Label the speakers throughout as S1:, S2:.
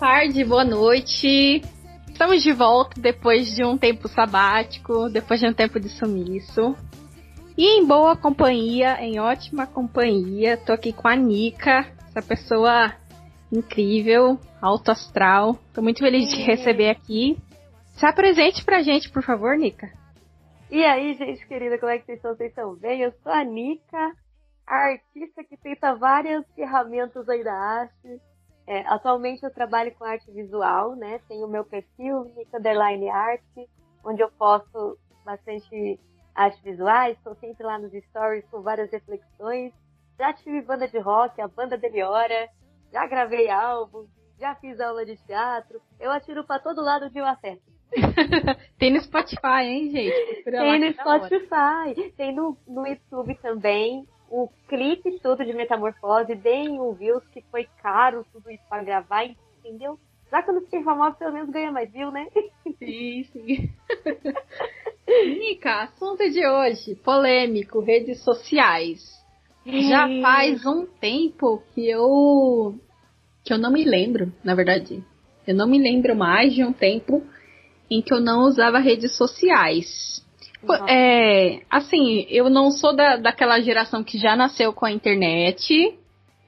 S1: boa tarde, boa noite. Estamos de volta depois de um tempo sabático, depois de um tempo de sumiço. E em boa companhia, em ótima companhia, tô aqui com a Nika, essa pessoa incrível, alto astral. Tô muito feliz de receber aqui. Se apresente pra gente, por favor, Nika.
S2: E aí, gente querida, como é que vocês estão? Vocês estão bem? Eu sou a Nika, a artista que tenta várias ferramentas aí da arte. É, atualmente eu trabalho com arte visual, né? Tenho o meu perfil, Nika Underline Arte, onde eu posto bastante arte visuais, estou sempre lá nos stories com várias reflexões. Já tive banda de rock, a banda Deliora, já gravei álbum, já fiz aula de teatro. Eu atiro para todo lado de eu acerto.
S1: Tem no Spotify, hein, gente?
S2: Tem no Spotify, tem no, no YouTube também o clipe todo de Metamorfose, deem um views, que foi caro tudo isso pra gravar, entendeu? Já não fiquei famosa, pelo menos ganha mais view, né?
S1: Sim, sim. Nica, assunto de hoje, polêmico, redes sociais. Já faz um tempo que eu que eu não me lembro, na verdade. Eu não me lembro mais de um tempo em que eu não usava redes sociais. É, assim, eu não sou da, daquela geração que já nasceu com a internet.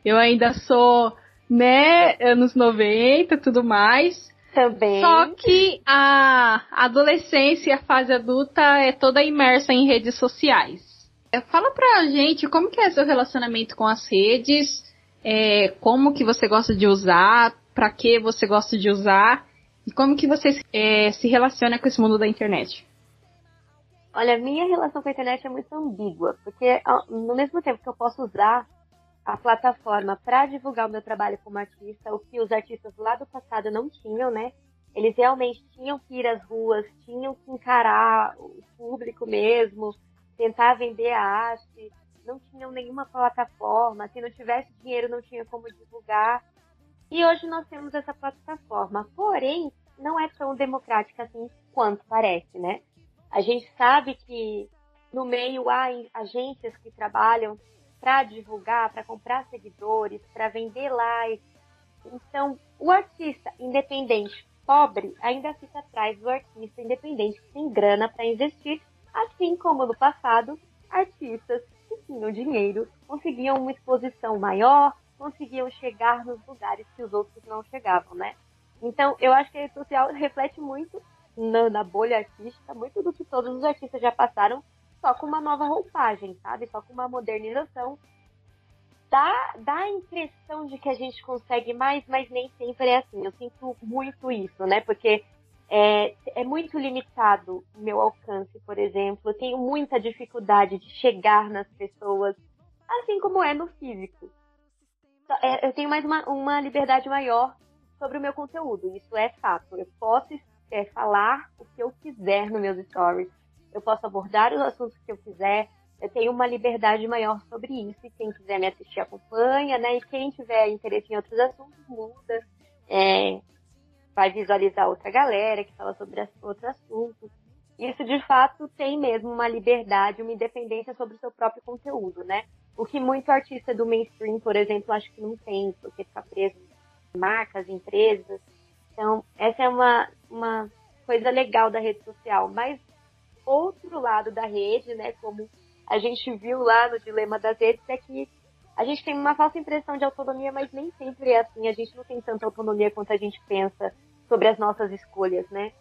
S1: Eu ainda sou, né, anos 90 tudo mais.
S2: Também.
S1: Só que a adolescência e a fase adulta é toda imersa em redes sociais. É, fala pra gente como que é seu relacionamento com as redes, é, como que você gosta de usar, para que você gosta de usar e como que você é, se relaciona com esse mundo da internet.
S2: Olha, minha relação com a internet é muito ambígua, porque no mesmo tempo que eu posso usar a plataforma para divulgar o meu trabalho como artista, o que os artistas lá do passado não tinham, né? Eles realmente tinham que ir às ruas, tinham que encarar o público mesmo, tentar vender a arte, não tinham nenhuma plataforma, se não tivesse dinheiro não tinha como divulgar. E hoje nós temos essa plataforma, porém não é tão democrática assim quanto parece, né? A gente sabe que no meio há agências que trabalham para divulgar, para comprar seguidores, para vender likes. Então, o artista independente pobre ainda fica atrás do artista independente que tem grana para investir, assim como no passado, artistas que tinham dinheiro conseguiam uma exposição maior, conseguiam chegar nos lugares que os outros não chegavam, né? Então, eu acho que a rede social reflete muito na, na, bolha artística muito do que todos os artistas já passaram, só com uma nova roupagem, sabe? Só com uma modernização. Dá, dá a impressão de que a gente consegue mais, mas nem sempre é assim. Eu sinto muito isso, né? Porque é, é muito limitado o meu alcance, por exemplo. Eu tenho muita dificuldade de chegar nas pessoas, assim como é no físico. É, eu tenho mais uma, uma liberdade maior sobre o meu conteúdo, isso é fato. Eu posso é, falar o que eu quiser nos meus stories. Eu posso abordar os assuntos que eu quiser. Eu tenho uma liberdade maior sobre isso. E quem quiser me assistir acompanha, né? E quem tiver interesse em outros assuntos muda. É, vai visualizar outra galera que fala sobre outros assuntos. Isso de fato tem mesmo uma liberdade, uma independência sobre o seu próprio conteúdo, né? O que muito artista do mainstream, por exemplo, acho que não tem, porque fica preso em marcas, empresas. Então, essa é uma, uma coisa legal da rede social. Mas outro lado da rede, né, como a gente viu lá no Dilema das Redes, é que a gente tem uma falsa impressão de autonomia, mas nem sempre é assim. A gente não tem tanta autonomia quanto a gente pensa sobre as nossas escolhas, né?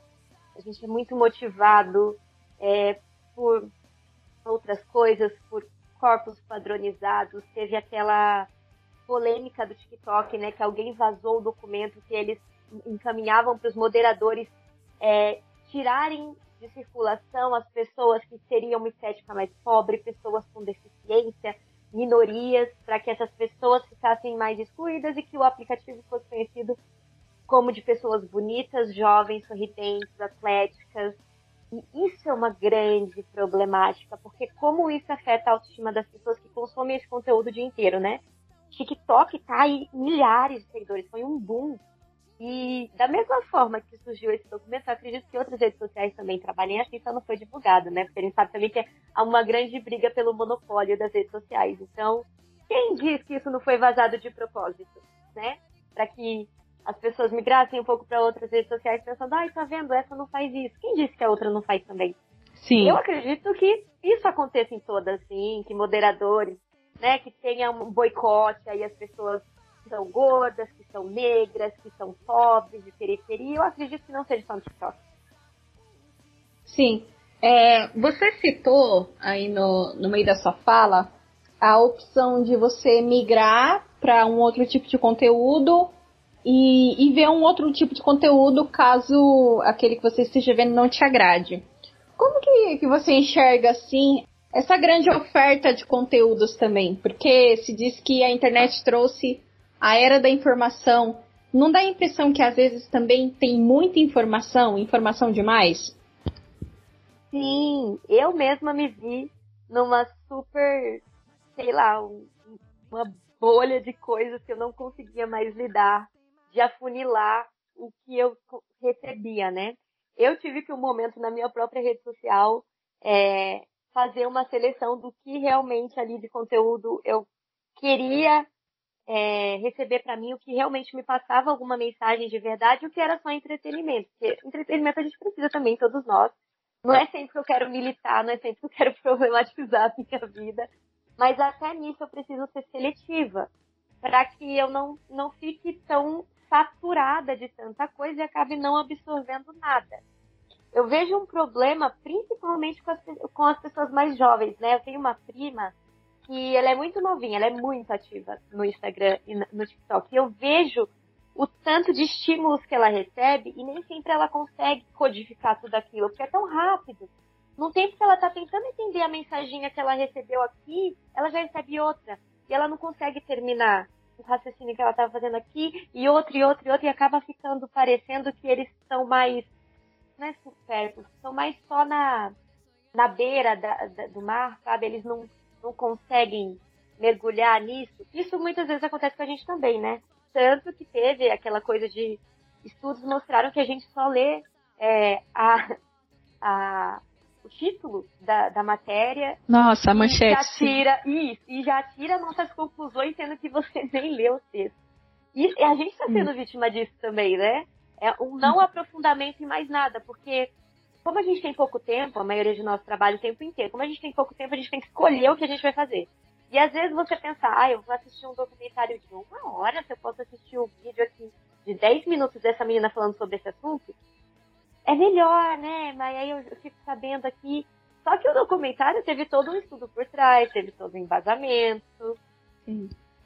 S2: A gente é muito motivado é, por outras coisas, por corpos padronizados. Teve aquela polêmica do TikTok, né, que alguém vazou o documento que eles encaminhavam para os moderadores é, tirarem de circulação as pessoas que teriam uma estética mais pobre, pessoas com deficiência, minorias, para que essas pessoas ficassem mais excluídas e que o aplicativo fosse conhecido como de pessoas bonitas, jovens, sorridentes, atléticas. E isso é uma grande problemática, porque como isso afeta a autoestima das pessoas que consomem esse conteúdo o dia inteiro, né? TikTok tá aí milhares de seguidores, foi um boom e da mesma forma que surgiu esse documento, eu acredito que outras redes sociais também trabalhem assim, só não foi divulgado, né? Porque a gente sabe também que há uma grande briga pelo monopólio das redes sociais. Então, quem diz que isso não foi vazado de propósito, né? Para que as pessoas migrassem um pouco para outras redes sociais pensando, ai, tá vendo, essa não faz isso. Quem disse que a outra não faz também?
S1: Sim.
S2: Eu acredito que isso aconteça em todas, sim, que moderadores, né, que tenha um boicote aí as pessoas que são gordas, que são negras, que são pobres, de periferia. Eu acredito que não seja só no TikTok.
S1: Sim. É, você citou aí no, no meio da sua fala a opção de você migrar para um outro tipo de conteúdo e, e ver um outro tipo de conteúdo caso aquele que você esteja vendo não te agrade. Como que, que você enxerga assim essa grande oferta de conteúdos também? Porque se diz que a internet trouxe a era da informação. Não dá a impressão que às vezes também tem muita informação, informação demais?
S2: Sim, eu mesma me vi numa super, sei lá, um, uma bolha de coisas que eu não conseguia mais lidar, de afunilar o que eu recebia, né? Eu tive que um momento na minha própria rede social é, fazer uma seleção do que realmente ali de conteúdo eu queria é, receber para mim, o que realmente me passava alguma mensagem de verdade, o que era só entretenimento. Porque entretenimento a gente precisa também, todos nós. Não é sempre que eu quero militar, não é sempre que eu quero problematizar a minha vida, mas até nisso eu preciso ser seletiva, para que eu não, não fique tão saturada de tanta coisa e acabe não absorvendo nada. Eu vejo um problema principalmente com as, com as pessoas mais jovens, né? Eu tenho uma prima que ela é muito novinha, ela é muito ativa no Instagram e no TikTok. E eu vejo o tanto de estímulos que ela recebe e nem sempre ela consegue codificar tudo aquilo, porque é tão rápido. No tempo que ela está tentando entender a mensaginha que ela recebeu aqui, ela já recebe outra. E ela não consegue terminar o raciocínio que ela estava fazendo aqui, e outro, e outro, e outro, e acaba ficando parecendo que eles são mais, não é supérfluos, são mais só na, na beira da, da, do mar, sabe? Eles não, não conseguem mergulhar nisso. Isso muitas vezes acontece com a gente também, né? Tanto que teve aquela coisa de estudos mostraram que a gente só lê é, a, a, o título da, da matéria.
S1: Nossa, a manchete.
S2: Já tira, isso, e já tira nossas conclusões, sendo que você nem leu o texto. E a gente está sendo hum. vítima disso também, né? É um não hum. aprofundamento em mais nada, porque como a gente tem pouco tempo, a maioria de nós trabalha o tempo inteiro, como a gente tem pouco tempo, a gente tem que escolher o que a gente vai fazer. E às vezes você pensa, ah, eu vou assistir um documentário de uma hora, se eu posso assistir um vídeo aqui de 10 minutos dessa menina falando sobre esse assunto, é melhor, né? Mas aí eu fico sabendo aqui. Só que o documentário teve todo um estudo por trás, teve todo um embasamento,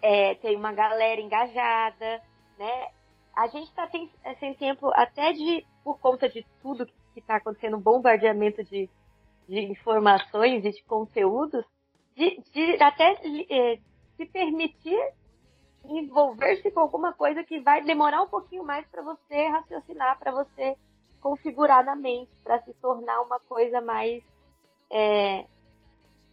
S2: é, tem uma galera engajada, né? A gente está sem, sem tempo até de, por conta de tudo que está acontecendo, um bombardeamento de, de informações e de conteúdos, de, de até é, se permitir envolver-se com alguma coisa que vai demorar um pouquinho mais para você raciocinar, para você configurar na mente, para se tornar uma coisa mais é,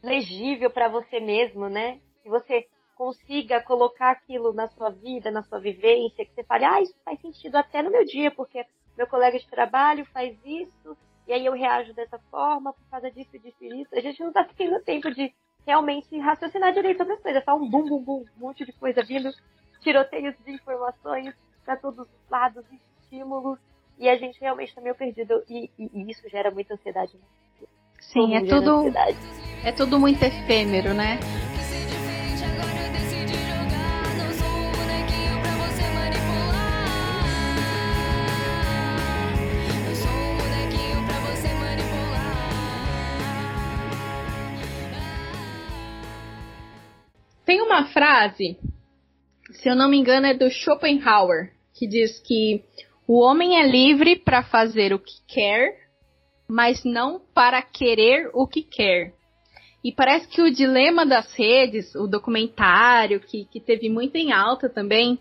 S2: legível para você mesmo, né? Que você consiga colocar aquilo na sua vida, na sua vivência, que você fale, ah, isso faz sentido até no meu dia, porque meu colega de trabalho faz isso, e aí eu reajo dessa forma por causa disso, disso e isso. A gente não está tendo tempo de realmente raciocinar direito sobre as coisas. É só um bum, bum, bum, um monte de coisa vindo, tiroteios de informações para todos os lados, estímulos, e a gente realmente está meio perdido. E, e, e, isso gera muita ansiedade. Né?
S1: Sim, é tudo, é tudo muito efêmero, né? Tem uma frase, se eu não me engano, é do Schopenhauer, que diz que o homem é livre para fazer o que quer, mas não para querer o que quer. E parece que o dilema das redes, o documentário, que, que teve muito em alta também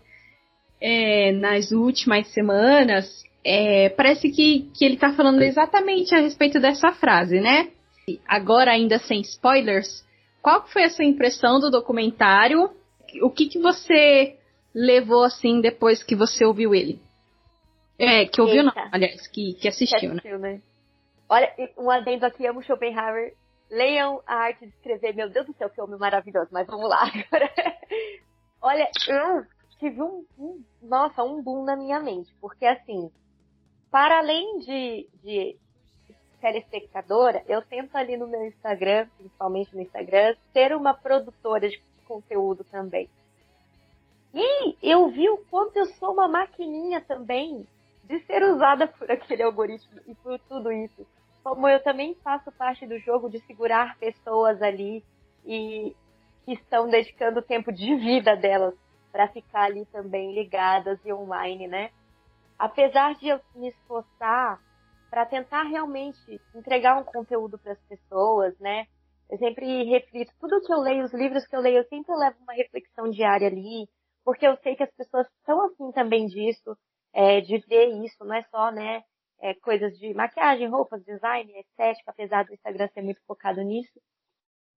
S1: é, nas últimas semanas, é, parece que, que ele está falando exatamente a respeito dessa frase, né? Agora, ainda sem spoilers, qual foi a sua impressão do documentário? O que, que você levou assim depois que você ouviu ele? É, que ouviu Eita. não, aliás, que, que assistiu, que assistiu né? né?
S2: Olha, um adendo aqui, amo Schopenhauer. Leiam a arte de escrever. Meu Deus do céu, que homem maravilhoso. Mas vamos lá agora. Olha, tive um, um, nossa, um boom na minha mente, porque assim, para além de, de telespectadora, eu tento ali no meu Instagram, principalmente no Instagram, ser uma produtora de conteúdo também. E eu vi o quanto eu sou uma maquininha também de ser usada por aquele algoritmo e por tudo isso. Como eu também faço parte do jogo de segurar pessoas ali e que estão dedicando o tempo de vida delas para ficar ali também ligadas e online, né? Apesar de eu me esforçar para tentar realmente entregar um conteúdo para as pessoas, né? Eu sempre reflito, tudo que eu leio, os livros que eu leio, eu sempre levo uma reflexão diária ali, porque eu sei que as pessoas estão assim também disso, é, de ver isso, não é só, né, é, coisas de maquiagem, roupas, design, estética, apesar do Instagram ser muito focado nisso.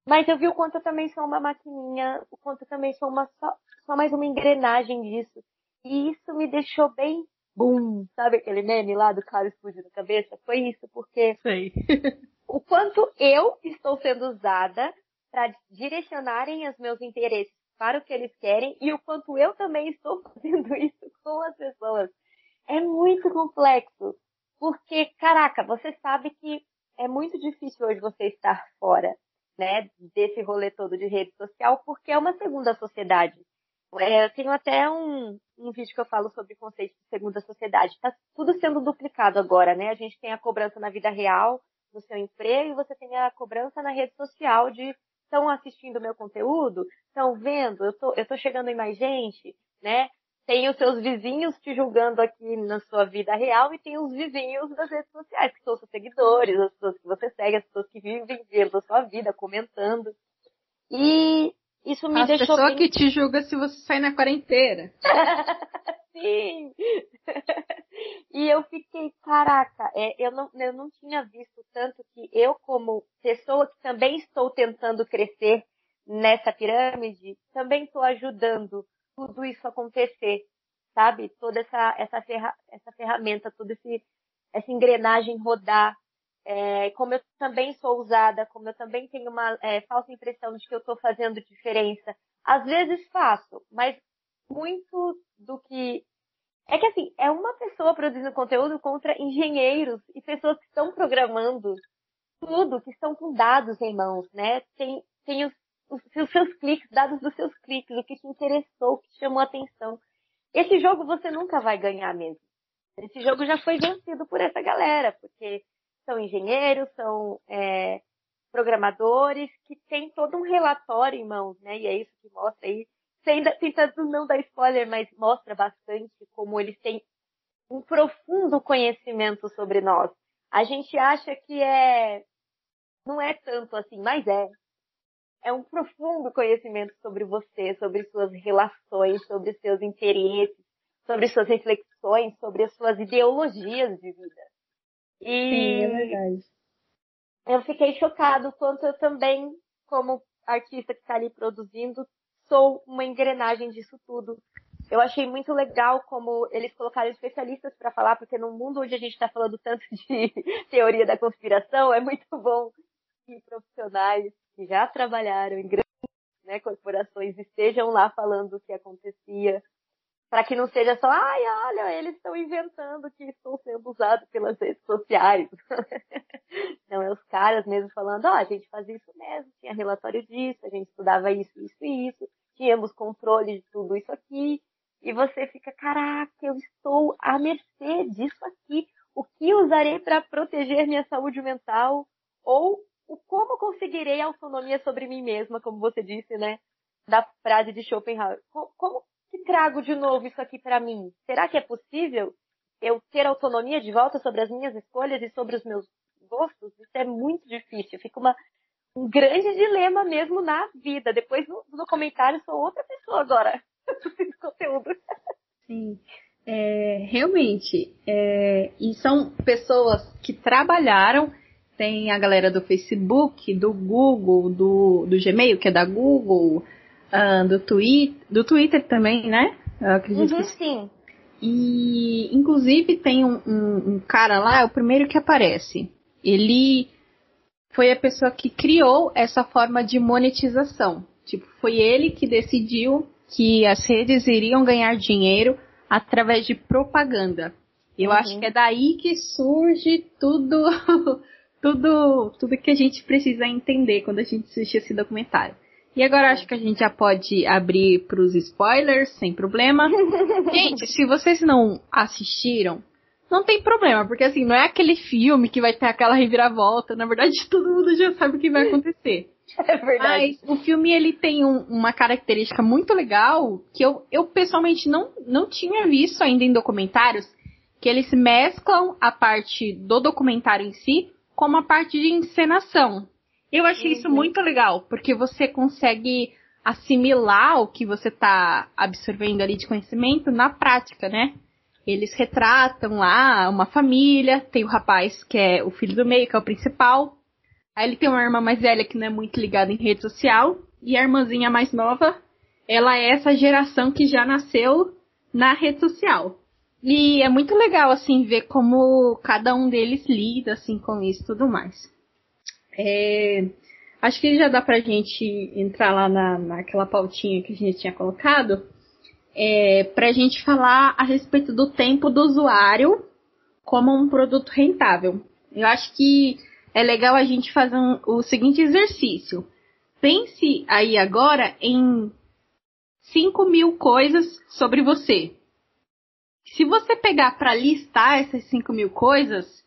S2: Mas eu vi o quanto eu também sou uma maquininha, o quanto eu também sou uma só, só mais uma engrenagem disso. E isso me deixou bem boom, sabe aquele meme lá do cara explodindo a cabeça? Foi isso, porque
S1: Sei.
S2: o quanto eu estou sendo usada para direcionarem os meus interesses para o que eles querem e o quanto eu também estou fazendo isso com as pessoas. É muito complexo, porque, caraca, você sabe que é muito difícil hoje você estar fora, né, desse rolê todo de rede social, porque é uma segunda sociedade. É, eu tenho até um, um vídeo que eu falo sobre conceito de segunda sociedade. Está tudo sendo duplicado agora, né? A gente tem a cobrança na vida real, no seu emprego, e você tem a cobrança na rede social de estão assistindo o meu conteúdo, estão vendo, eu tô, eu tô chegando em mais gente, né? Tem os seus vizinhos te julgando aqui na sua vida real e tem os vizinhos das redes sociais, que são seus seguidores, as pessoas que você segue, as pessoas que vivem vendo a sua vida, comentando. E isso me
S1: As
S2: deixou
S1: pessoa
S2: bem...
S1: que te julga se você sair na quarentena.
S2: Sim! e eu fiquei, caraca, é, eu, não, eu não tinha visto tanto que eu, como pessoa que também estou tentando crescer nessa pirâmide, também estou ajudando tudo isso acontecer, sabe? Toda essa, essa, ferra, essa ferramenta, toda essa engrenagem rodar. É, como eu também sou usada, como eu também tenho uma é, falsa impressão de que eu estou fazendo diferença. Às vezes faço, mas muito do que. É que assim, é uma pessoa produzindo conteúdo contra engenheiros e pessoas que estão programando tudo, que estão com dados em mãos, né? Tem, tem os, os, os seus cliques, dados dos seus cliques, o que te interessou, o que te chamou a atenção. Esse jogo você nunca vai ganhar mesmo. Esse jogo já foi vencido por essa galera, porque são engenheiros, são é, programadores que têm todo um relatório em mãos, né? E é isso que mostra aí, tentando não dar spoiler, mas mostra bastante como eles têm um profundo conhecimento sobre nós. A gente acha que é não é tanto assim, mas é. É um profundo conhecimento sobre você, sobre suas relações, sobre seus interesses, sobre suas reflexões, sobre as suas ideologias de vida. E
S1: Sim, é verdade.
S2: eu fiquei chocado quanto eu também, como artista que está ali produzindo, sou uma engrenagem disso tudo. Eu achei muito legal como eles colocaram especialistas para falar, porque no mundo onde a gente está falando tanto de teoria da conspiração, é muito bom que profissionais que já trabalharam em grandes né, corporações estejam lá falando o que acontecia, para que não seja só, ai, olha, eles estão inventando que estou sendo usado pelas redes sociais. não, é os caras mesmo falando, ó, oh, a gente fazia isso mesmo, tinha relatório disso, a gente estudava isso, isso e isso, tínhamos controle de tudo isso aqui, e você fica, caraca, eu estou à mercê disso aqui. O que usarei para proteger minha saúde mental? Ou o como conseguirei autonomia sobre mim mesma, como você disse, né? Da frase de Schopenhauer. Como, que trago de novo isso aqui para mim? Será que é possível eu ter autonomia de volta sobre as minhas escolhas e sobre os meus gostos? Isso é muito difícil. Fica uma, um grande dilema mesmo na vida. Depois no, no comentário sou outra pessoa agora. conteúdo.
S1: Sim. É, realmente. É, e são pessoas que trabalharam. Tem a galera do Facebook, do Google, do, do Gmail, que é da Google, uh, do, Twitter, do Twitter também, né?
S2: Eu acredito uhum, que sim.
S1: E inclusive tem um, um, um cara lá, é o primeiro que aparece. Ele foi a pessoa que criou essa forma de monetização. Tipo, foi ele que decidiu que as redes iriam ganhar dinheiro através de propaganda. Eu uhum. acho que é daí que surge tudo, tudo, tudo que a gente precisa entender quando a gente assiste esse documentário. E agora acho que a gente já pode abrir para os spoilers sem problema. gente, se vocês não assistiram, não tem problema, porque assim, não é aquele filme que vai ter aquela reviravolta. Na verdade, todo mundo já sabe o que vai acontecer.
S2: É verdade.
S1: Mas o filme ele tem um, uma característica muito legal que eu, eu pessoalmente não, não tinha visto ainda em documentários, que eles mesclam a parte do documentário em si com a parte de encenação. Eu achei uhum. isso muito legal, porque você consegue assimilar o que você está absorvendo ali de conhecimento na prática, né? Eles retratam lá uma família, tem o rapaz que é o filho do meio, que é o principal. Aí ele tem uma irmã mais velha que não é muito ligada em rede social. E a irmãzinha mais nova, ela é essa geração que já nasceu na rede social. E é muito legal, assim, ver como cada um deles lida, assim, com isso e tudo mais. É, acho que já dá pra gente entrar lá na, naquela pautinha que a gente tinha colocado, é, pra gente falar a respeito do tempo do usuário como um produto rentável. Eu acho que é legal a gente fazer um, o seguinte exercício. Pense aí agora em 5 mil coisas sobre você. Se você pegar para listar essas 5 mil coisas,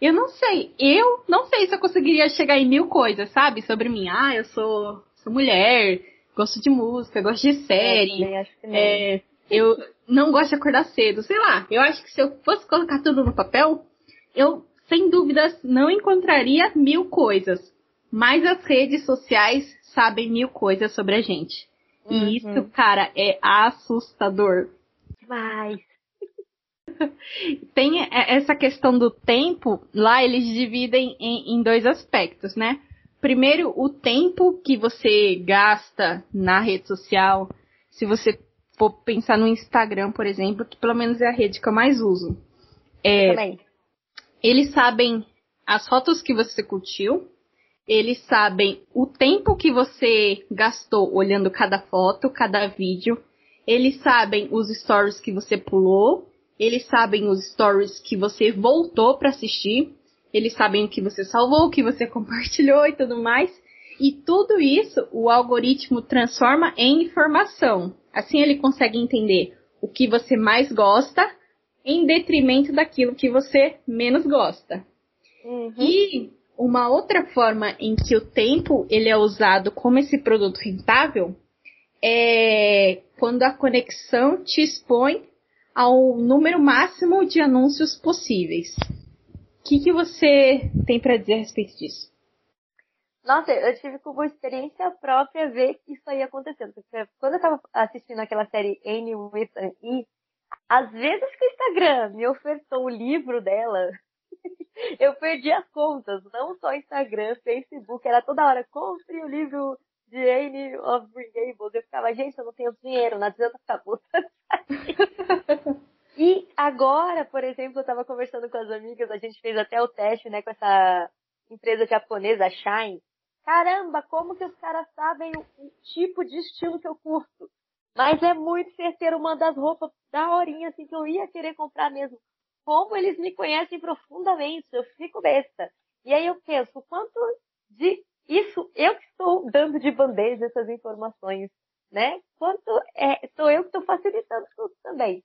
S1: eu não sei. Eu não sei se eu conseguiria chegar em mil coisas, sabe? Sobre mim. Ah, eu sou, sou mulher, gosto de música, gosto de série.
S2: É, acho que não. É,
S1: eu não gosto de acordar cedo. Sei lá. Eu acho que se eu fosse colocar tudo no papel, eu, sem dúvidas, não encontraria mil coisas. Mas as redes sociais sabem mil coisas sobre a gente. Uhum. E isso, cara, é assustador.
S2: Mas
S1: Tem essa questão do tempo, lá eles dividem em, em dois aspectos, né? Primeiro, o tempo que você gasta na rede social. Se você for pensar no Instagram, por exemplo, que pelo menos é a rede que eu mais uso. É,
S2: Também.
S1: Eles sabem as fotos que você curtiu, eles sabem o tempo que você gastou olhando cada foto, cada vídeo, eles sabem os stories que você pulou, eles sabem os stories que você voltou para assistir, eles sabem o que você salvou, o que você compartilhou e tudo mais. E tudo isso o algoritmo transforma em informação. Assim ele consegue entender o que você mais gosta em detrimento daquilo que você menos gosta. Uhum. E uma outra forma em que o tempo ele é usado como esse produto rentável é quando a conexão te expõe ao número máximo de anúncios possíveis. O que, que você tem para dizer a respeito disso?
S2: Nossa, eu tive como experiência própria ver isso aí acontecendo. Porque quando eu estava assistindo aquela série Annie with an E, às vezes que o Instagram me ofertou o livro dela, eu perdi as contas. Não só Instagram, Facebook, era toda hora, compre o livro de Anne of Green Gables. Eu ficava, gente, eu não tenho dinheiro, não adianta ficar botando E agora, por exemplo, eu estava conversando com as amigas, a gente fez até o teste, né, com essa empresa japonesa, Shine. Caramba, como que os caras sabem o, o tipo de estilo que eu curto? Mas é muito certeiro uma das roupas da horinha, assim, que eu ia querer comprar mesmo. Como eles me conhecem profundamente, eu fico besta. E aí eu penso, quanto de isso eu que estou dando de bandeja essas informações, né? Quanto é, sou eu que estou facilitando tudo também.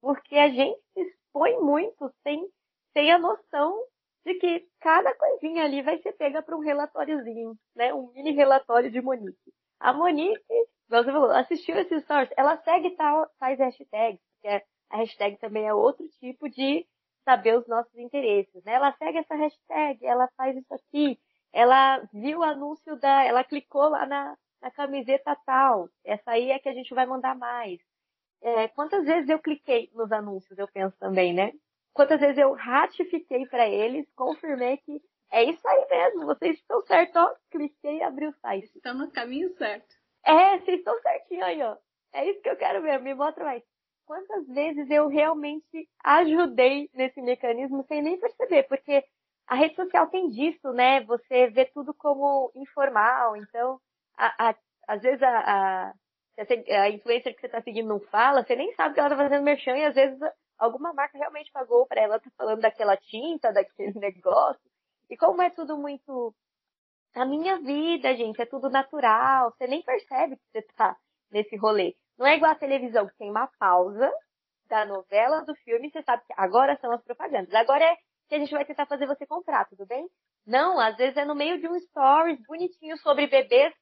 S2: Porque a gente se expõe muito sem, sem a noção de que cada coisinha ali vai ser pega para um relatóriozinho, né? Um mini relatório de Monique. A Monique, você falou, assistiu esses stories, ela segue tal, tais hashtags, porque a hashtag também é outro tipo de saber os nossos interesses, né? Ela segue essa hashtag, ela faz isso aqui, ela viu o anúncio da, ela clicou lá na, na camiseta tal. Essa aí é que a gente vai mandar mais. É, quantas vezes eu cliquei nos anúncios, eu penso também, né? Quantas vezes eu ratifiquei para eles, confirmei que é isso aí mesmo, vocês estão certos, ó. Cliquei e abri o site.
S1: Estão no caminho certo.
S2: É, vocês estão certinho aí, ó. É isso que eu quero ver, me mostra mais. Quantas vezes eu realmente ajudei nesse mecanismo sem nem perceber, porque a rede social tem disso, né? Você vê tudo como informal, então, a, a, às vezes a, a, influencer que você tá seguindo não fala, você nem sabe que ela tá fazendo merchan e às vezes alguma marca realmente pagou para ela tá falando daquela tinta, daquele negócio. E como é tudo muito a minha vida, gente, é tudo natural, você nem percebe que você tá nesse rolê. Não é igual a televisão que tem uma pausa da novela, do filme, você sabe que agora são as propagandas. Agora é que a gente vai tentar fazer você comprar, tudo bem? Não, às vezes é no meio de um stories bonitinho sobre bebês,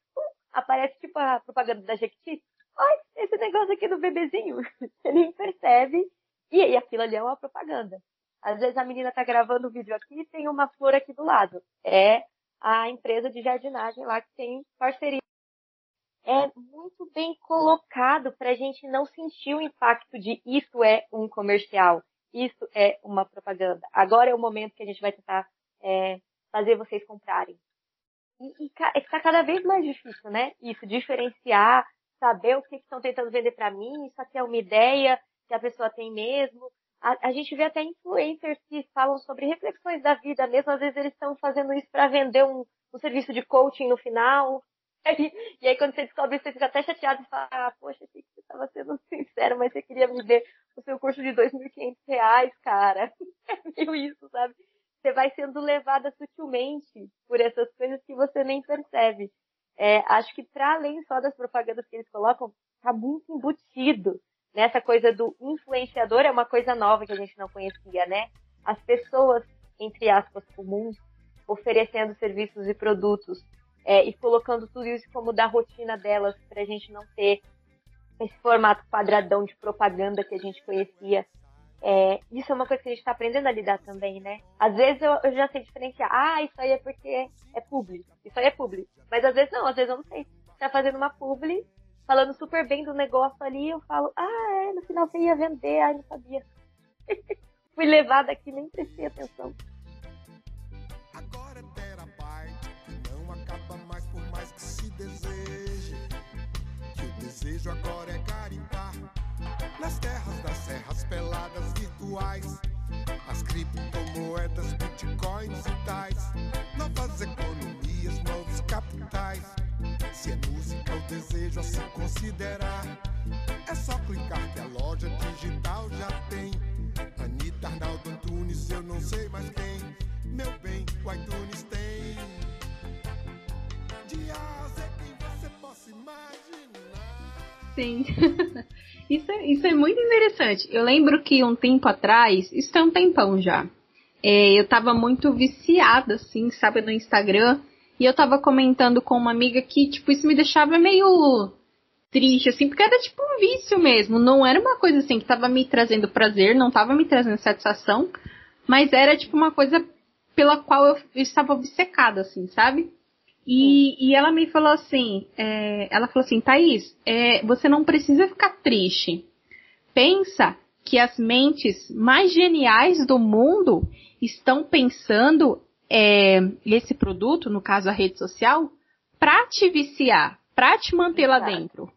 S2: aparece tipo a propaganda da Jequiti. Olha, esse negócio aqui do bebezinho. Você nem percebe. E aí aquilo ali é uma propaganda. Às vezes a menina tá gravando o vídeo aqui e tem uma flor aqui do lado. É a empresa de jardinagem lá que tem parceria. É muito bem colocado para a gente não sentir o impacto de isso é um comercial, isso é uma propaganda. Agora é o momento que a gente vai tentar é, fazer vocês comprarem. E, está cada vez mais difícil, né? Isso, diferenciar, saber o que estão tentando vender para mim, isso aqui é uma ideia que a pessoa tem mesmo. A, a, gente vê até influencers que falam sobre reflexões da vida mesmo, às vezes eles estão fazendo isso para vender um, um serviço de coaching no final. E aí quando você descobre isso, você fica até chateado e fala, ah, poxa, que você estava sendo sincero, mas você queria vender o seu curso de 2.500 reais, cara. É meio isso, sabe? você vai sendo levada sutilmente por essas coisas que você nem percebe. É, acho que para além só das propagandas que eles colocam, tá muito embutido nessa coisa do influenciador, é uma coisa nova que a gente não conhecia, né? As pessoas, entre aspas, comuns, oferecendo serviços e produtos é, e colocando tudo isso como da rotina delas para a gente não ter esse formato quadradão de propaganda que a gente conhecia é, isso é uma coisa que a gente está aprendendo a lidar também, né? Às vezes eu, eu, já sei diferenciar. Ah, isso aí é porque é público. Isso aí é público. Mas às vezes não, às vezes eu não sei. Tá fazendo uma publi, falando super bem do negócio ali, eu falo, ah, é, no final você ia vender, ai, não sabia. Fui levada aqui, nem prestei atenção. Deseje. Que o desejo agora é garimpar nas terras das serras peladas virtuais. As criptomoedas, bitcoins e tais. Novas economias, novos capitais. Se é música o desejo a se considerar, é só clicar que a loja digital já tem. Anitta, Arnaldo Antunes, eu não sei mais quem. Meu bem, o iTunes tem.
S1: Sim. Isso é, isso é muito interessante. Eu lembro que um tempo atrás, isso tem um tempão já, é, eu tava muito viciada, assim, sabe, no Instagram. E eu tava comentando com uma amiga que, tipo, isso me deixava meio triste, assim, porque era tipo um vício mesmo. Não era uma coisa assim que tava me trazendo prazer, não tava me trazendo satisfação, mas era tipo uma coisa pela qual eu estava obcecada, assim, sabe? E, e ela me falou assim, é, ela falou assim, Thaís, é, você não precisa ficar triste. Pensa que as mentes mais geniais do mundo estão pensando é, esse produto, no caso a rede social, para te viciar, para te manter lá dentro.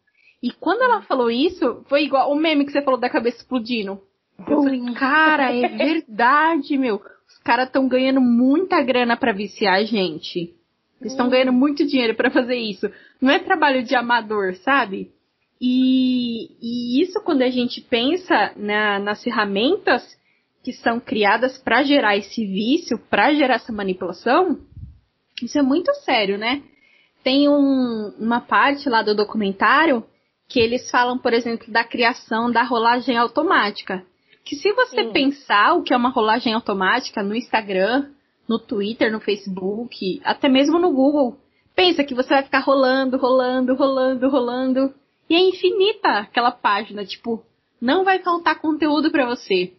S1: E quando ela falou isso, foi igual o meme que você falou da cabeça explodindo. Eu falei, cara, é verdade, meu. Os caras estão ganhando muita grana para viciar a gente. Eles estão ganhando muito dinheiro para fazer isso. Não é trabalho de amador, sabe? E, e isso quando a gente pensa na, nas ferramentas que são criadas para gerar esse vício, para gerar essa manipulação, isso é muito sério, né? Tem um, uma parte lá do documentário que eles falam, por exemplo, da criação da rolagem automática. Que se você Sim. pensar o que é uma rolagem automática no Instagram, no Twitter, no Facebook, até mesmo no Google. Pensa que você vai ficar rolando, rolando, rolando, rolando. E é infinita aquela página, tipo, não vai faltar conteúdo para você.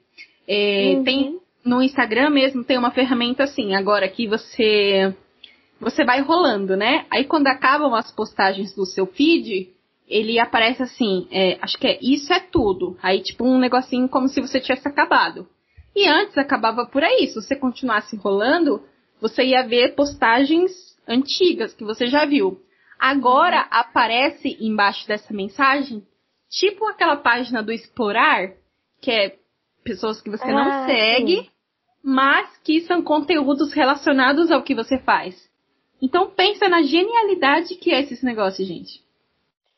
S1: É, uhum. Tem no Instagram mesmo tem uma ferramenta assim, agora que você você vai rolando, né? Aí quando acabam as postagens do seu feed, ele aparece assim, é, acho que é isso é tudo. Aí tipo um negocinho como se você tivesse acabado. E antes acabava por aí. Se você continuasse rolando, você ia ver postagens antigas que você já viu. Agora uhum. aparece embaixo dessa mensagem, tipo aquela página do explorar, que é pessoas que você ah, não segue, sim. mas que são conteúdos relacionados ao que você faz. Então pensa na genialidade que é esses negócios, gente.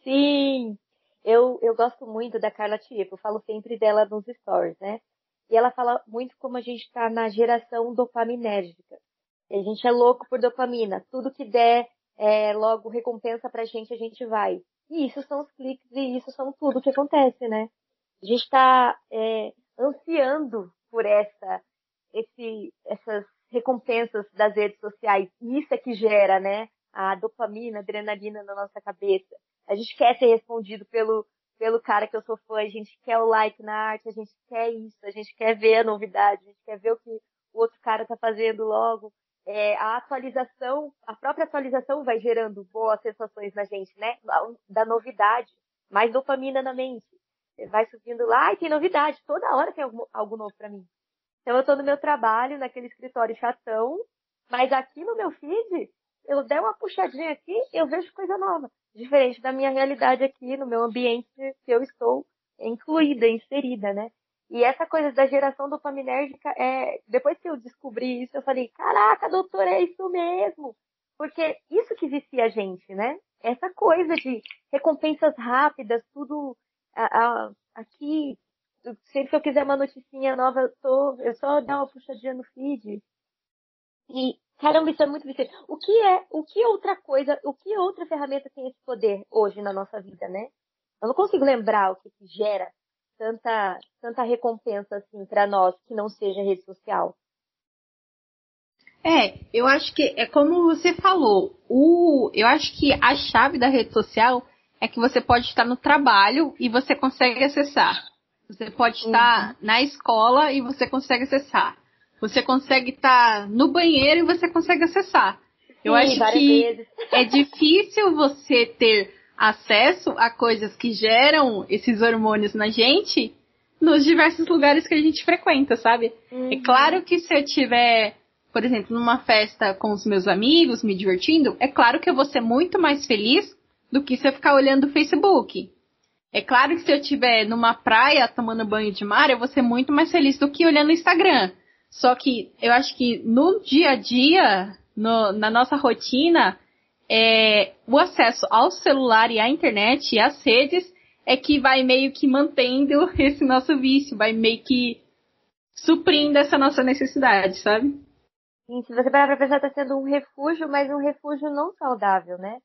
S2: Sim. Eu, eu gosto muito da Carla Tiepo, eu falo sempre dela nos stories, né? E ela fala muito como a gente está na geração dopaminérgica. A gente é louco por dopamina. Tudo que der é, logo recompensa pra gente, a gente vai. E isso são os cliques e isso são tudo que acontece, né? A gente está é, ansiando por essa, esse, essas recompensas das redes sociais. E isso é que gera, né? A dopamina, a adrenalina na nossa cabeça. A gente quer ser respondido pelo, pelo cara que eu sou fã, a gente quer o like na arte, a gente quer isso, a gente quer ver a novidade, a gente quer ver o que o outro cara tá fazendo logo. É, a atualização, a própria atualização vai gerando boas sensações na gente, né? Da novidade, mais dopamina na mente. Vai subindo lá e tem novidade, toda hora tem algo, algo novo para mim. Então eu tô no meu trabalho, naquele escritório chatão, mas aqui no meu feed, eu der uma puxadinha aqui, eu vejo coisa nova. Diferente da minha realidade aqui, no meu ambiente que eu estou incluída, inserida, né? E essa coisa da geração dopaminérgica, é, depois que eu descobri isso, eu falei, caraca, doutor, é isso mesmo. Porque isso que vicia a gente, né? Essa coisa de recompensas rápidas, tudo a, a, aqui, sempre que eu quiser uma noticinha nova, eu, tô, eu só dar uma puxadinha no feed. E, caramba, isso é muito viciante. O que é, o que outra coisa, o que outra ferramenta tem esse poder hoje na nossa vida, né? Eu não consigo lembrar o que, que gera tanta, tanta recompensa assim para nós que não seja rede social.
S1: É, eu acho que é como você falou. O, eu acho que a chave da rede social é que você pode estar no trabalho e você consegue acessar. Você pode estar uhum. na escola e você consegue acessar. Você consegue estar no banheiro e você consegue acessar. Eu Sim, acho que vezes. é difícil você ter acesso a coisas que geram esses hormônios na gente nos diversos lugares que a gente frequenta, sabe? É uhum. É claro que se eu tiver, por exemplo, numa festa com os meus amigos, me divertindo, é claro que eu vou ser muito mais feliz do que se eu ficar olhando o Facebook. É claro que se eu estiver numa praia tomando banho de mar, eu vou ser muito mais feliz do que olhando o Instagram. Só que eu acho que no dia a dia, no, na nossa rotina, é, o acesso ao celular e à internet e às redes é que vai meio que mantendo esse nosso vício, vai meio que suprindo essa nossa necessidade, sabe?
S2: Sim, se você parar pra pensar, tá sendo um refúgio, mas um refúgio não saudável, né?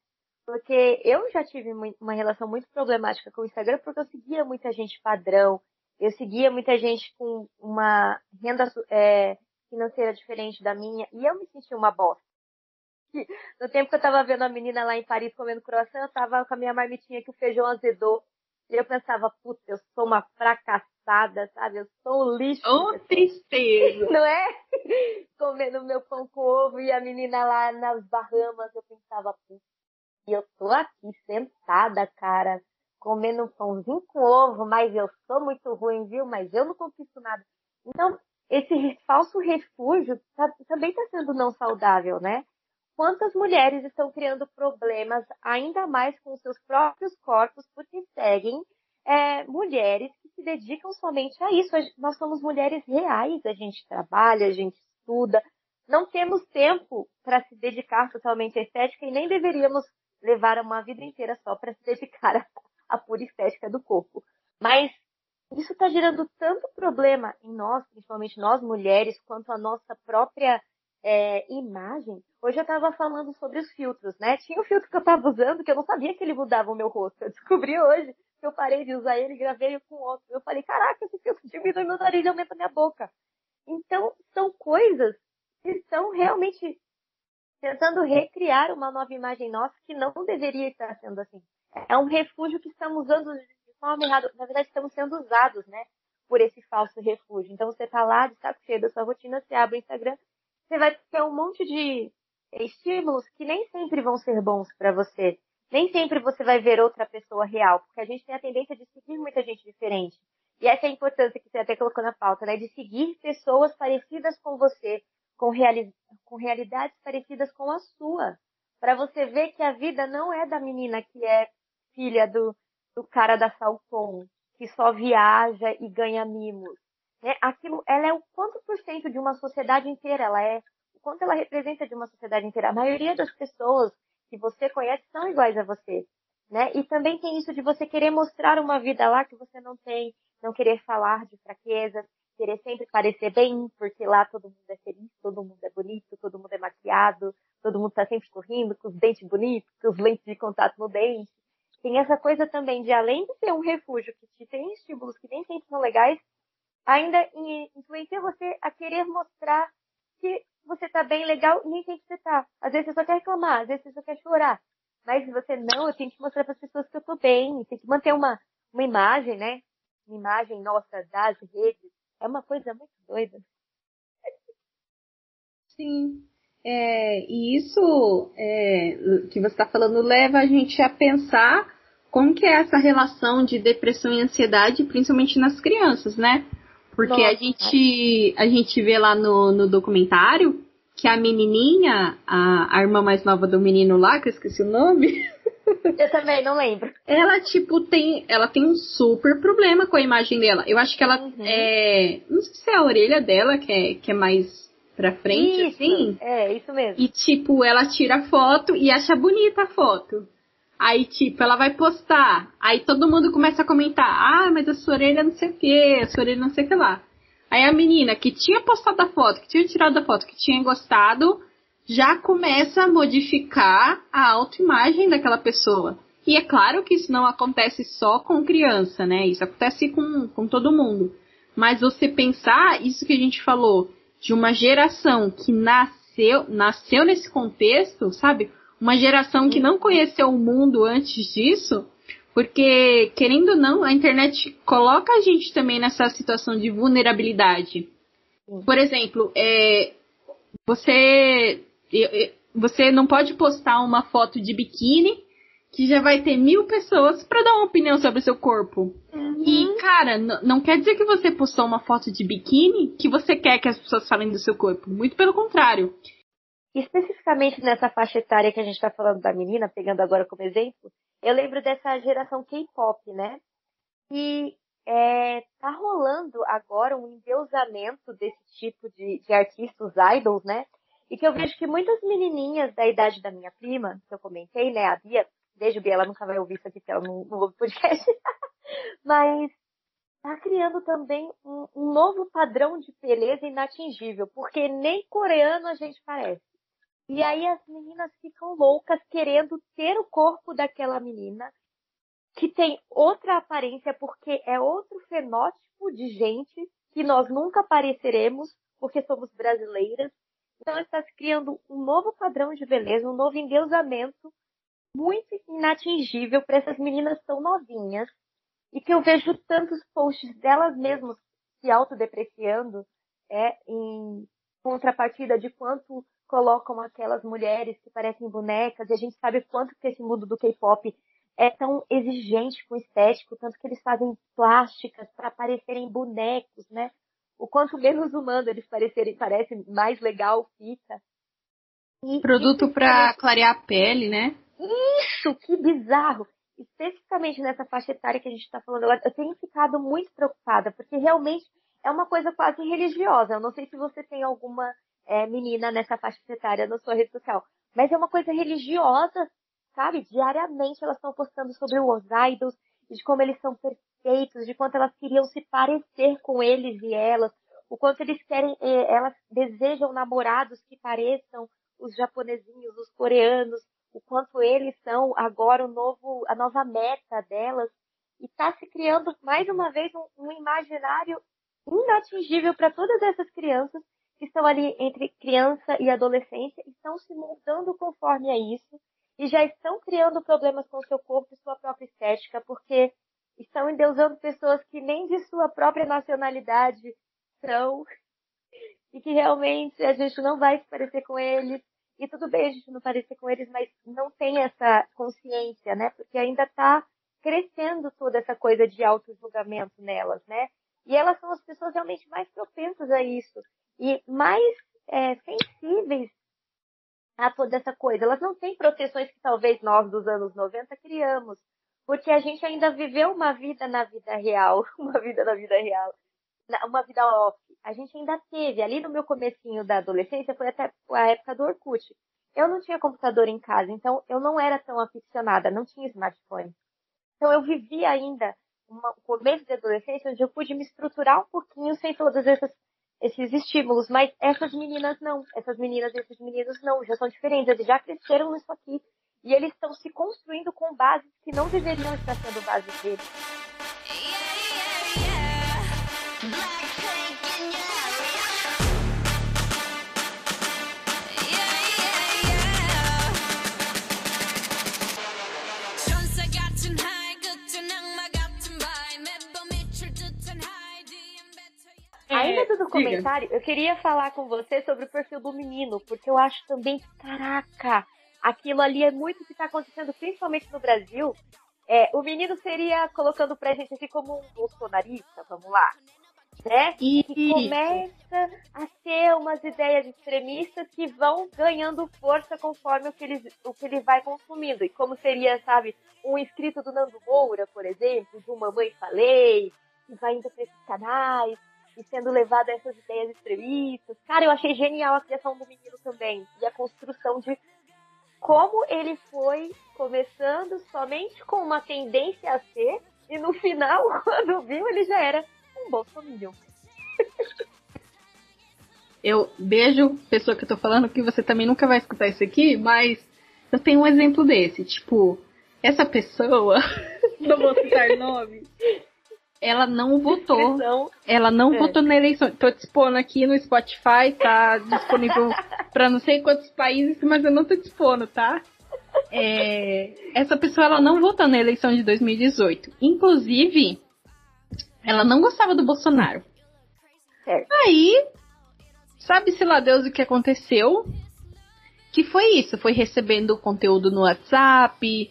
S2: Porque eu já tive uma relação muito problemática com o Instagram porque eu seguia muita gente padrão, eu seguia muita gente com uma renda é, financeira diferente da minha e eu me sentia uma bosta. No tempo que eu tava vendo a menina lá em Paris comendo croissant, eu tava com a minha marmitinha que o feijão azedou. E eu pensava, puta, eu sou uma fracassada, sabe? Eu sou um lixo.
S1: Oh, tristeza!
S2: Não é? Comendo meu pão com ovo e a menina lá nas Bahamas, eu pensava, puta, e eu tô aqui sentada, cara, comendo um pãozinho com ovo, mas eu sou muito ruim, viu? Mas eu não conquisto nada. Então, esse falso refúgio tá, também está sendo não saudável, né? Quantas mulheres estão criando problemas ainda mais com seus próprios corpos porque seguem é, mulheres que se dedicam somente a isso. Nós somos mulheres reais, a gente trabalha, a gente estuda, não temos tempo para se dedicar totalmente à estética e nem deveríamos levar uma vida inteira só para se dedicar à pura estética do corpo. Mas isso está gerando tanto problema em nós, principalmente nós mulheres, quanto a nossa própria é, imagem. Hoje eu estava falando sobre os filtros, né? Tinha um filtro que eu estava usando que eu não sabia que ele mudava o meu rosto. Eu descobri hoje que eu parei de usar ele e gravei com outro. Eu falei, caraca, esse filtro diminui meu nariz e aumenta minha boca. Então, são coisas que estão realmente tentando recriar uma nova imagem nossa que não deveria estar sendo assim. É um refúgio que estamos usando de forma errada. Na verdade, estamos sendo usados, né? Por esse falso refúgio. Então, você está lá de saco cheio da sua rotina, você abre o Instagram, você vai ter um monte de estímulos que nem sempre vão ser bons para você. Nem sempre você vai ver outra pessoa real, porque a gente tem a tendência de seguir muita gente diferente. E essa é a importância que você até colocou na pauta, né? De seguir pessoas parecidas com você, com, reali com realidades parecidas com a sua. Para você ver que a vida não é da menina que é filha do, do cara da Salcom, que só viaja e ganha mimos. Né? Aquilo, ela é o quanto por cento de uma sociedade inteira, ela é o quanto ela representa de uma sociedade inteira. A maioria das pessoas que você conhece são iguais a você. né? E também tem isso de você querer mostrar uma vida lá que você não tem, não querer falar de fraquezas, querer sempre parecer bem, porque lá todo mundo é feliz, todo mundo é bonito, todo mundo é maquiado, todo mundo tá sempre sorrindo, com os dentes bonitos, com os lentes de contato no dente. Tem essa coisa também de, além de ser um refúgio que te tem estímulos que nem sempre são legais, ainda influencia você a querer mostrar que você tá bem legal e nem sempre você tá. Às vezes você só quer reclamar, às vezes você só quer chorar. Mas você não, eu tenho que mostrar para as pessoas que eu tô bem, tem que manter uma, uma imagem, né? Uma imagem nossa das redes. É uma coisa muito doida.
S1: Sim. É, e isso é, que você está falando leva a gente a pensar como que é essa relação de depressão e ansiedade, principalmente nas crianças, né? Porque Nossa. a gente, a gente vê lá no, no documentário que a menininha, a, a irmã mais nova do menino lá, que eu esqueci o nome.
S2: Eu também, não lembro.
S1: Ela, tipo, tem. Ela tem um super problema com a imagem dela. Eu acho que ela uhum. é. Não sei se é a orelha dela que é, que é mais pra frente,
S2: isso,
S1: assim.
S2: É, isso mesmo.
S1: E, tipo, ela tira foto e acha bonita a foto. Aí, tipo, ela vai postar. Aí todo mundo começa a comentar: ah, mas a sua orelha não sei o que, a sua orelha não sei o que lá. Aí a menina que tinha postado a foto, que tinha tirado a foto, que tinha gostado, já começa a modificar a autoimagem daquela pessoa. E é claro que isso não acontece só com criança, né? Isso acontece com, com todo mundo. Mas você pensar isso que a gente falou, de uma geração que nasceu, nasceu nesse contexto, sabe? Uma geração que não conheceu o mundo antes disso, porque, querendo ou não, a internet coloca a gente também nessa situação de vulnerabilidade. Por exemplo, é, você, você não pode postar uma foto de biquíni que já vai ter mil pessoas para dar uma opinião sobre o seu corpo. Uhum. E, cara, não quer dizer que você postou uma foto de biquíni que você quer que as pessoas falem do seu corpo. Muito pelo contrário.
S2: Especificamente nessa faixa etária que a gente está falando da menina, pegando agora como exemplo, eu lembro dessa geração K-pop, né? E é, tá rolando agora um endeusamento desse tipo de, de artistas, idols, né? E que eu vejo que muitas menininhas da idade da minha prima, que eu comentei, né, a Bia, Beijo, Bia, ela nunca vai ouvir isso aqui porque ela não, não ouve podcast. Mas tá criando também um, um, novo padrão de beleza inatingível, porque nem coreano a gente parece. E aí as meninas ficam loucas querendo ter o corpo daquela menina, que tem outra aparência, porque é outro fenótipo de gente que nós nunca pareceremos, porque somos brasileiras. Então está se criando um novo padrão de beleza, um novo endeusamento muito inatingível para essas meninas tão novinhas e que eu vejo tantos posts delas mesmas se autodepreciando é, em contrapartida de quanto colocam aquelas mulheres que parecem bonecas, e a gente sabe quanto que esse mundo do K-pop é tão exigente com estético, tanto que eles fazem plásticas para parecerem bonecos, né? O quanto menos humano eles parecerem, parece mais legal fica.
S1: E, Produto para clarear a pele, né?
S2: Isso, que bizarro! Especificamente nessa faixa etária que a gente está falando agora, eu tenho ficado muito preocupada, porque realmente é uma coisa quase religiosa. Eu não sei se você tem alguma é, menina nessa faixa etária na sua rede social, mas é uma coisa religiosa, sabe? Diariamente elas estão postando sobre os idols, de como eles são perfeitos, de quanto elas queriam se parecer com eles e elas, o quanto eles querem, é, elas desejam namorados que pareçam os japonesinhos, os coreanos, o quanto eles são agora o novo, a nova meta delas. E está se criando mais uma vez um, um imaginário inatingível para todas essas crianças que estão ali entre criança e adolescência e estão se moldando conforme a isso e já estão criando problemas com o seu corpo e sua própria estética porque estão endeusando pessoas que nem de sua própria nacionalidade são e que realmente a gente não vai se parecer com eles e tudo bem a gente não parecer com eles, mas não tem essa consciência, né? Porque ainda está crescendo toda essa coisa de auto-julgamento nelas, né? E elas são as pessoas realmente mais propensas a isso. E mais é, sensíveis a toda essa coisa. Elas não têm proteções que talvez nós dos anos 90 criamos. Porque a gente ainda viveu uma vida na vida real. Uma vida na vida real uma vida off, a gente ainda teve, ali no meu comecinho da adolescência, foi até a época do Orkut. eu não tinha computador em casa, então eu não era tão aficionada, não tinha smartphone. Então eu vivia ainda um começo de adolescência onde eu pude me estruturar um pouquinho sem todos esses, esses estímulos, mas essas meninas não, essas meninas e esses meninos não, já são diferentes, eles já cresceram nisso aqui e eles estão se construindo com bases que não deveriam estar sendo bases deles. Ainda do documentário, eu queria falar com você sobre o perfil do menino, porque eu acho também, caraca, aquilo ali é muito o que está acontecendo, principalmente no Brasil. É, o menino seria colocando pra gente aqui como um bolsonarista, vamos lá. Né? E começa a ter umas ideias extremistas que vão ganhando força conforme o que, ele, o que ele vai consumindo. E como seria, sabe, um inscrito do Nando Moura, por exemplo, do Mamãe Falei, que vai indo para esses canais, e sendo levado a essas ideias extremistas. Cara, eu achei genial a criação do menino também. E a construção de como ele foi começando somente com uma tendência a ser, e no final, quando viu, ele já era um bolsominion.
S1: Eu beijo pessoa que eu tô falando que você também nunca vai escutar isso aqui, mas eu tenho um exemplo desse. Tipo, essa pessoa, não vou citar nome, ela não votou. Ela não é. votou na eleição. Tô te expondo aqui no Spotify, tá disponível para não sei quantos países, mas eu não tô te expondo, tá? É, essa pessoa ela não votou na eleição de 2018. Inclusive, ela não gostava do Bolsonaro.
S2: Certo.
S1: Aí, sabe-se lá Deus o que aconteceu? Que foi isso? Foi recebendo conteúdo no WhatsApp,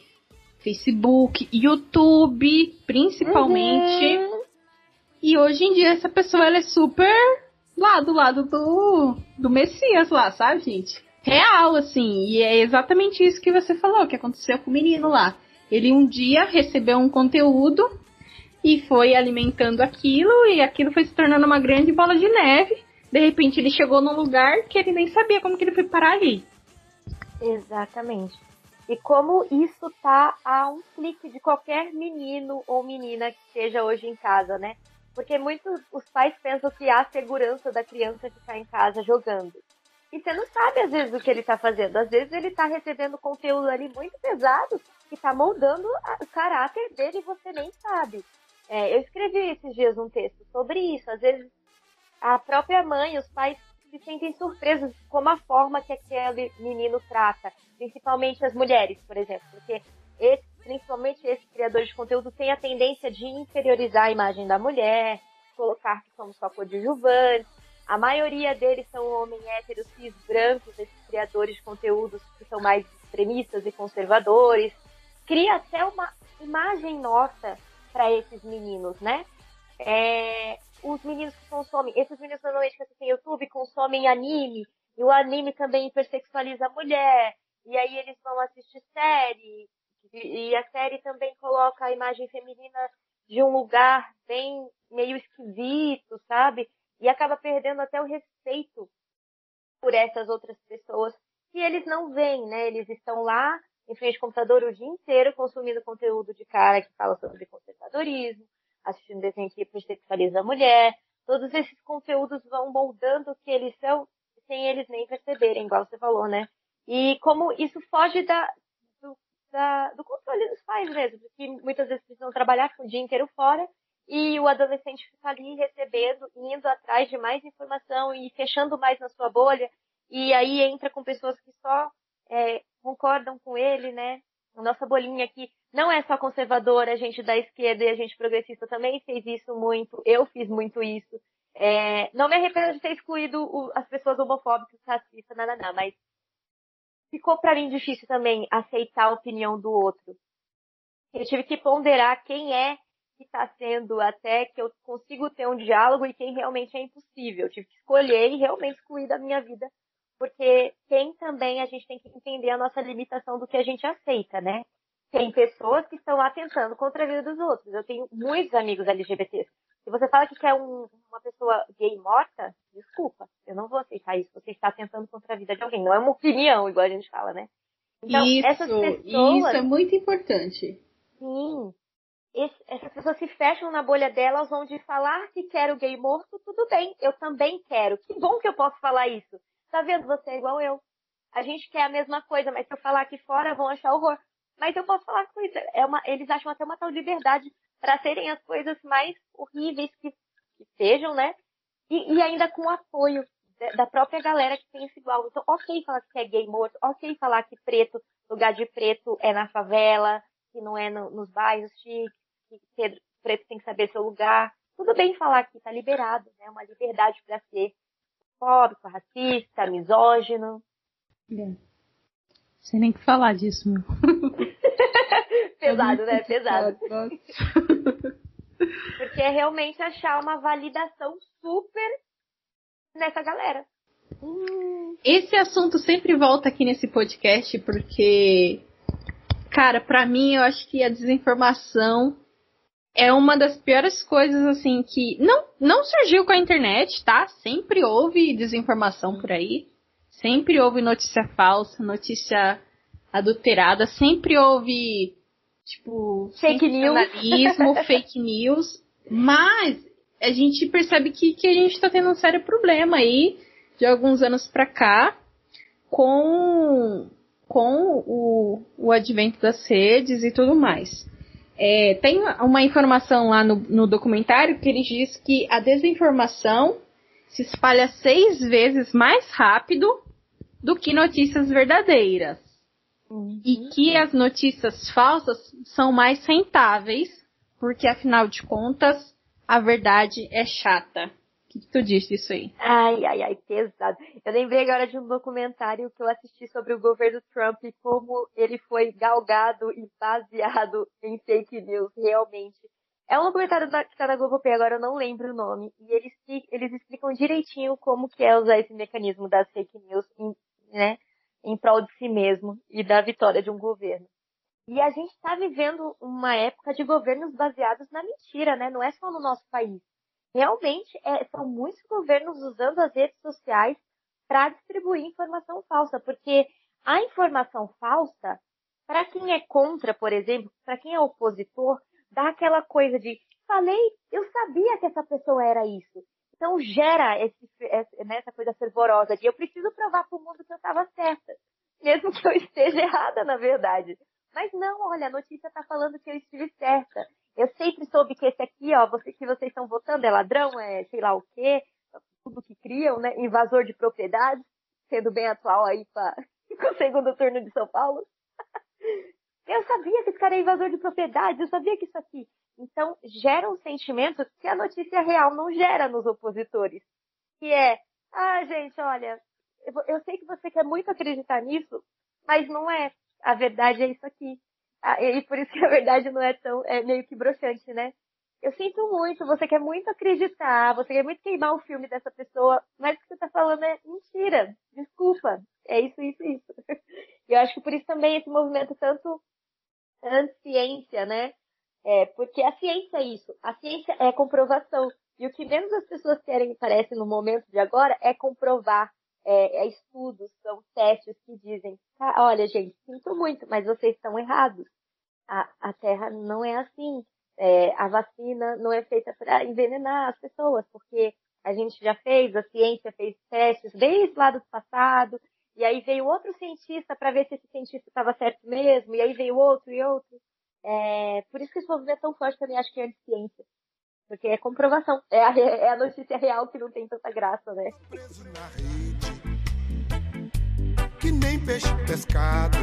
S1: Facebook, YouTube, principalmente. Uhum. E hoje em dia essa pessoa ela é super lá do lado do, do Messias lá, sabe, gente? Real, assim. E é exatamente isso que você falou, que aconteceu com o menino lá. Ele um dia recebeu um conteúdo e foi alimentando aquilo, e aquilo foi se tornando uma grande bola de neve. De repente ele chegou num lugar que ele nem sabia como que ele foi parar ali.
S2: Exatamente. E como isso tá a um clique de qualquer menino ou menina que esteja hoje em casa, né? Porque muitos os pais pensam que há segurança da criança ficar em casa jogando. E você não sabe às vezes o que ele está fazendo. Às vezes ele está recebendo conteúdo ali muito pesado que está moldando o caráter dele e você nem sabe. É, eu escrevi esses dias um texto sobre isso. Às vezes a própria mãe, os pais se sentem surpresos com a forma que aquele menino trata, principalmente as mulheres, por exemplo, porque esse, principalmente esse criador de conteúdo tem a tendência de inferiorizar a imagem da mulher, colocar que somos só coadjuvantes. A maioria deles são homens héteros, cis, brancos, esses criadores de conteúdos que são mais extremistas e conservadores. Cria até uma imagem nossa para esses meninos, né? É, os meninos que consomem, esses meninos normalmente que assistem YouTube consomem anime, e o anime também hipersexualiza a mulher, e aí eles vão assistir série, e a série também coloca a imagem feminina de um lugar bem meio esquisito, sabe? E acaba perdendo até o respeito por essas outras pessoas que eles não veem, né? Eles estão lá em frente ao computador o dia inteiro consumindo conteúdo de cara que fala sobre conservadorismo, assistindo desenho que hipersexualiza a mulher. Todos esses conteúdos vão moldando o que eles são sem eles nem perceberem, igual você falou, né? E como isso foge da, do, da, do controle dos pais mesmo, que muitas vezes precisam trabalhar o dia inteiro fora e o adolescente fica ali recebendo, indo atrás de mais informação e fechando mais na sua bolha. E aí entra com pessoas que só é, concordam com ele, né? A nossa bolinha aqui não é só conservadora, a gente da esquerda e a gente progressista também fez isso muito, eu fiz muito isso. É, não me arrependo de ter excluído o, as pessoas homofóbicas, racistas, nada, nada, mas ficou para mim difícil também aceitar a opinião do outro. Eu tive que ponderar quem é que está sendo até que eu consigo ter um diálogo e quem realmente é impossível. Eu tive que escolher e realmente excluir da minha vida, porque tem também a gente tem que entender a nossa limitação do que a gente aceita, né? Tem pessoas que estão lá tentando contra a vida dos outros. Eu tenho muitos amigos LGBTs, Se você fala que quer um, uma pessoa gay morta, desculpa, eu não vou aceitar isso. Você está tentando contra a vida de alguém. Não é uma opinião, igual a gente fala, né?
S1: Então, isso, essas pessoas, isso é muito importante.
S2: Sim. Esse, essas pessoas se fecham na bolha delas, onde falar que quero gay morto, tudo bem, eu também quero. Que bom que eu posso falar isso. Tá vendo? Você é igual eu. A gente quer a mesma coisa, mas se eu falar aqui fora, vão achar horror. Mas eu posso falar coisa. É uma, eles acham até uma tal liberdade para serem as coisas mais horríveis que, que sejam, né? E, e ainda com apoio da própria galera que pensa igual. Então, ok falar que é gay morto, ok falar que preto, lugar de preto é na favela, que não é no, nos bairros chiques, que preto tem que saber seu lugar. Tudo bem falar que tá liberado, né? Uma liberdade para ser fóbico, racista, misógino.
S3: É. Sem nem que falar disso, meu.
S2: Pesado, né? Pesado. Porque é realmente achar uma validação super nessa galera.
S1: Esse assunto sempre volta aqui nesse podcast porque, cara, para mim eu acho que a desinformação é uma das piores coisas assim que não não surgiu com a internet, tá? Sempre houve desinformação por aí, sempre houve notícia falsa, notícia adulterada, sempre houve tipo
S2: fake news,
S1: fake news, mas a gente percebe que, que a gente está tendo um sério problema aí de alguns anos para cá com com o, o advento das redes e tudo mais. É, tem uma informação lá no, no documentário que ele diz que a desinformação se espalha seis vezes mais rápido do que notícias verdadeiras. Uhum. E que as notícias falsas são mais rentáveis, porque afinal de contas, a verdade é chata que, que tu disse isso aí?
S2: Ai, ai, ai, pesado. Eu lembrei agora de um documentário que eu assisti sobre o governo Trump e como ele foi galgado e baseado em fake news, realmente. É um documentário que tá na Globo agora eu não lembro o nome. E eles, eles explicam direitinho como que é usar esse mecanismo das fake news em, né, em prol de si mesmo e da vitória de um governo. E a gente está vivendo uma época de governos baseados na mentira, né? Não é só no nosso país realmente é, são muitos governos usando as redes sociais para distribuir informação falsa, porque a informação falsa, para quem é contra, por exemplo, para quem é opositor, dá aquela coisa de falei, eu sabia que essa pessoa era isso. Então gera esse, né, essa coisa fervorosa de eu preciso provar para o mundo que eu estava certa, mesmo que eu esteja errada, na verdade. Mas não, olha, a notícia está falando que eu estive certa. Eu sempre soube que esse aqui, ó, você, que vocês estão votando é ladrão, é sei lá o quê, tudo que criam, né? Invasor de propriedade, sendo bem atual aí para o segundo turno de São Paulo. eu sabia que esse cara é invasor de propriedade, eu sabia que isso aqui. Então, gera um sentimento que a notícia real não gera nos opositores. Que é, ah, gente, olha, eu, eu sei que você quer muito acreditar nisso, mas não é. A verdade é isso aqui. Ah, e por isso que a verdade não é tão, é meio que broxante, né? Eu sinto muito, você quer muito acreditar, você quer muito queimar o filme dessa pessoa, mas o que você tá falando é mentira. Desculpa. É isso, isso, isso. E eu acho que por isso também esse movimento tanto anti-ciência, né? É, porque a ciência é isso. A ciência é comprovação. E o que menos as pessoas querem, parece, no momento de agora, é comprovar. É, é estudos, são testes que dizem, ah, olha, gente, sinto muito, mas vocês estão errados a, a Terra não é assim. É, a vacina não é feita para envenenar as pessoas, porque a gente já fez, a ciência fez testes desde lá do passado, e aí veio outro cientista para ver se esse cientista estava certo mesmo, e aí veio outro e outro. É, por isso que esse movimento é tão forte também, acho que é anti-ciência. Porque é comprovação. É a, é a notícia real que não tem tanta graça, né? Peixe pescado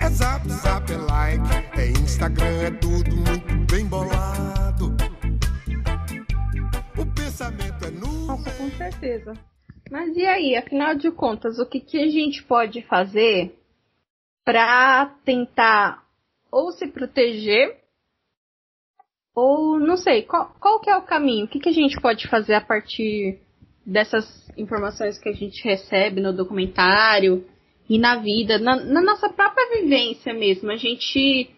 S1: é zap, zap, é like, é Instagram, é tudo muito bem bolado. O pensamento é nu. Nossa, com certeza. Mas e aí, afinal de contas, o que, que a gente pode fazer para tentar ou se proteger ou não sei, qual, qual que é o caminho? O que, que a gente pode fazer a partir dessas informações que a gente recebe no documentário e na vida, na, na, nossa própria vivência mesmo. A gente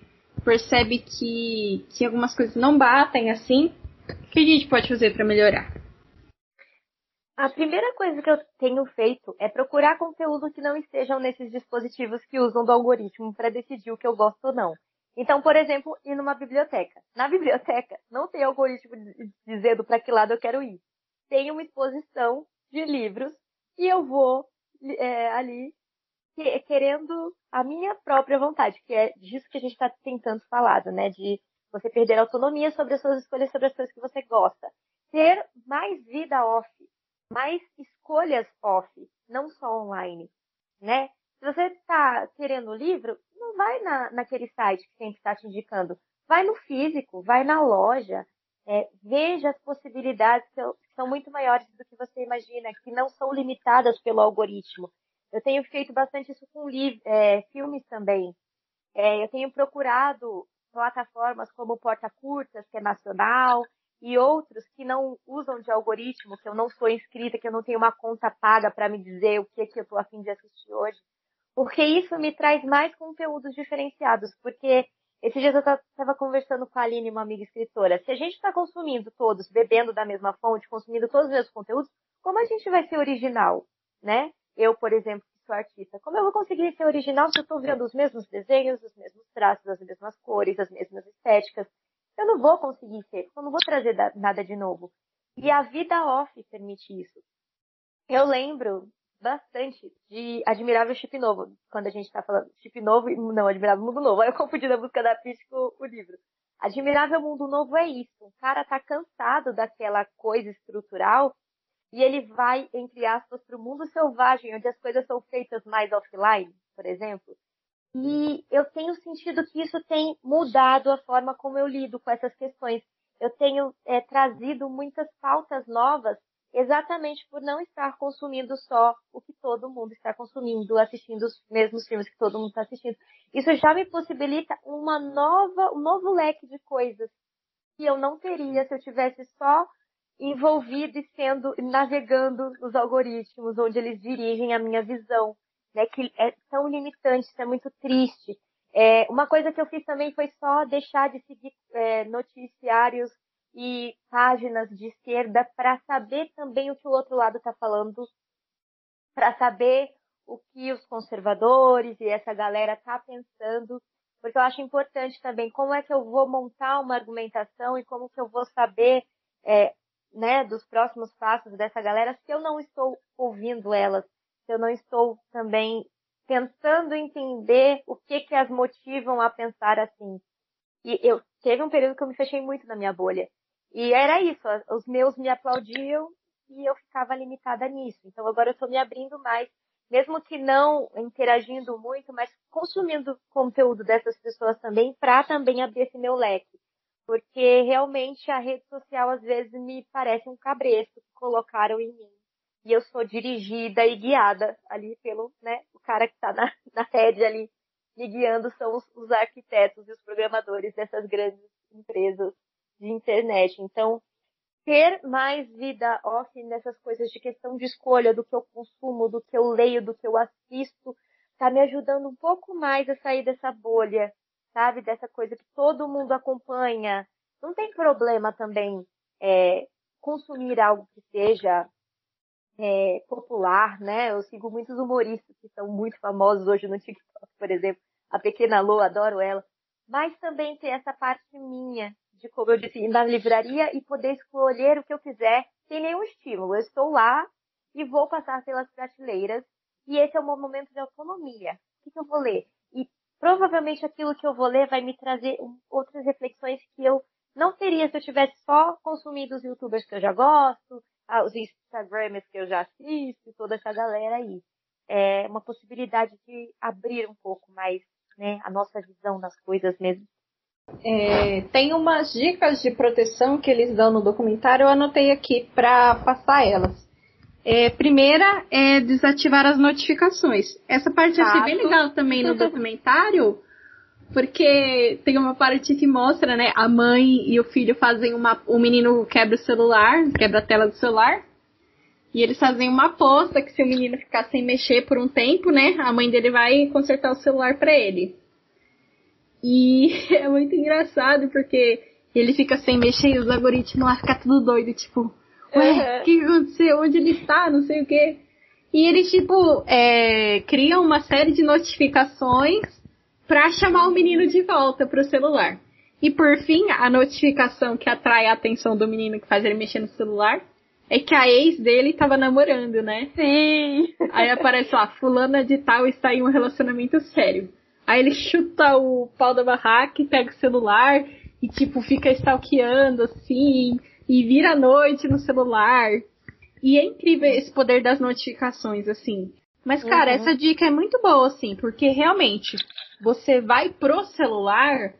S1: percebe que, que algumas coisas não batem assim, o que a gente pode fazer para melhorar?
S2: A primeira coisa que eu tenho feito é procurar conteúdo que não estejam nesses dispositivos que usam do algoritmo para decidir o que eu gosto ou não. Então, por exemplo, ir numa biblioteca. Na biblioteca, não tem algoritmo dizendo para que lado eu quero ir. Tem uma exposição de livros e eu vou é, ali querendo a minha própria vontade, que é disso que a gente está tentando falar, né? De você perder autonomia sobre as suas escolhas, sobre as coisas que você gosta. Ter mais vida off, mais escolhas off, não só online, né? Se você está querendo o livro, não vai na, naquele site que sempre está te indicando. Vai no físico, vai na loja, é, veja as possibilidades que são muito maiores do que você imagina, que não são limitadas pelo algoritmo. Eu tenho feito bastante isso com é, filmes também. É, eu tenho procurado plataformas como Porta Curtas, que é nacional, e outros que não usam de algoritmo, que eu não sou inscrita, que eu não tenho uma conta paga para me dizer o que, que eu estou afim de assistir hoje. Porque isso me traz mais conteúdos diferenciados. Porque esses dias eu estava conversando com a Aline, uma amiga escritora. Se a gente está consumindo todos, bebendo da mesma fonte, consumindo todos os mesmos conteúdos, como a gente vai ser original, né? Eu, por exemplo, que sou artista, como eu vou conseguir ser original se eu estou vendo os mesmos desenhos, os mesmos traços, as mesmas cores, as mesmas estéticas? Eu não vou conseguir ser, eu não vou trazer nada de novo. E a vida off permite isso. Eu lembro bastante de Admirável Chip Novo, quando a gente está falando Chip Novo, não, Admirável Mundo Novo. Aí eu confundi na busca da pista com o livro. Admirável Mundo Novo é isso. O cara tá cansado daquela coisa estrutural e ele vai, entre aspas, para o mundo selvagem, onde as coisas são feitas mais offline, por exemplo. E eu tenho sentido que isso tem mudado a forma como eu lido com essas questões. Eu tenho é, trazido muitas pautas novas exatamente por não estar consumindo só o que todo mundo está consumindo, assistindo os mesmos filmes que todo mundo está assistindo. Isso já me possibilita uma nova, um novo leque de coisas que eu não teria se eu tivesse só envolvido e sendo navegando nos algoritmos onde eles dirigem a minha visão, né? Que é tão limitante, isso é muito triste. É, uma coisa que eu fiz também foi só deixar de seguir é, noticiários e páginas de esquerda para saber também o que o outro lado está falando, para saber o que os conservadores e essa galera está pensando, porque eu acho importante também como é que eu vou montar uma argumentação e como que eu vou saber é, né, dos próximos passos dessa galera se eu não estou ouvindo elas, se eu não estou também tentando entender o que que as motivam a pensar assim. E eu teve um período que eu me fechei muito na minha bolha. E era isso, os meus me aplaudiam e eu ficava limitada nisso. Então agora eu estou me abrindo mais, mesmo que não interagindo muito, mas consumindo conteúdo dessas pessoas também, para também abrir esse meu leque porque realmente a rede social às vezes me parece um cabresto que colocaram em mim. E eu sou dirigida e guiada ali pelo, né, o cara que está na, na rede ali me guiando são os, os arquitetos e os programadores dessas grandes empresas de internet. Então, ter mais vida off nessas coisas de questão de escolha do que eu consumo, do que eu leio, do que eu assisto, está me ajudando um pouco mais a sair dessa bolha sabe? Dessa coisa que todo mundo acompanha. Não tem problema também é, consumir algo que seja é, popular, né? Eu sigo muitos humoristas que são muito famosos hoje no TikTok, por exemplo. A Pequena Lô, adoro ela. Mas também ter essa parte minha, de como eu disse, ir na livraria e poder escolher o que eu quiser sem nenhum estímulo. Eu estou lá e vou passar pelas prateleiras e esse é o meu momento de autonomia. O que, eu vou ler? E provavelmente aquilo que eu vou ler vai me trazer outras reflexões que eu não teria se eu tivesse só consumido os youtubers que eu já gosto, ah, os instagramers que eu já assisto, toda essa galera aí. É uma possibilidade de abrir um pouco mais né, a nossa visão das coisas mesmo.
S1: É, tem umas dicas de proteção que eles dão no documentário, eu anotei aqui para passar elas. É, primeira é desativar as notificações. Essa parte eu achei bem legal também no documentário, porque tem uma parte que mostra, né, a mãe e o filho fazem uma. O menino quebra o celular, quebra a tela do celular. E eles fazem uma aposta que se o menino ficar sem mexer por um tempo, né, a mãe dele vai consertar o celular para ele. E é muito engraçado porque ele fica sem mexer e os algoritmos lá ficam tudo doido, tipo, ué, o que aconteceu? Onde ele está? Não sei o quê. E eles, tipo, é, criam uma série de notificações para chamar o menino de volta pro celular. E por fim, a notificação que atrai a atenção do menino que faz ele mexer no celular é que a ex dele tava namorando, né?
S2: Sim.
S1: Aí aparece lá, fulana de tal está em um relacionamento sério. Aí ele chuta o pau da barraca e pega o celular e tipo fica stalkeando assim e vira a noite no celular. E é incrível esse poder das notificações assim. Mas cara, uhum. essa dica é muito boa assim, porque realmente você vai pro celular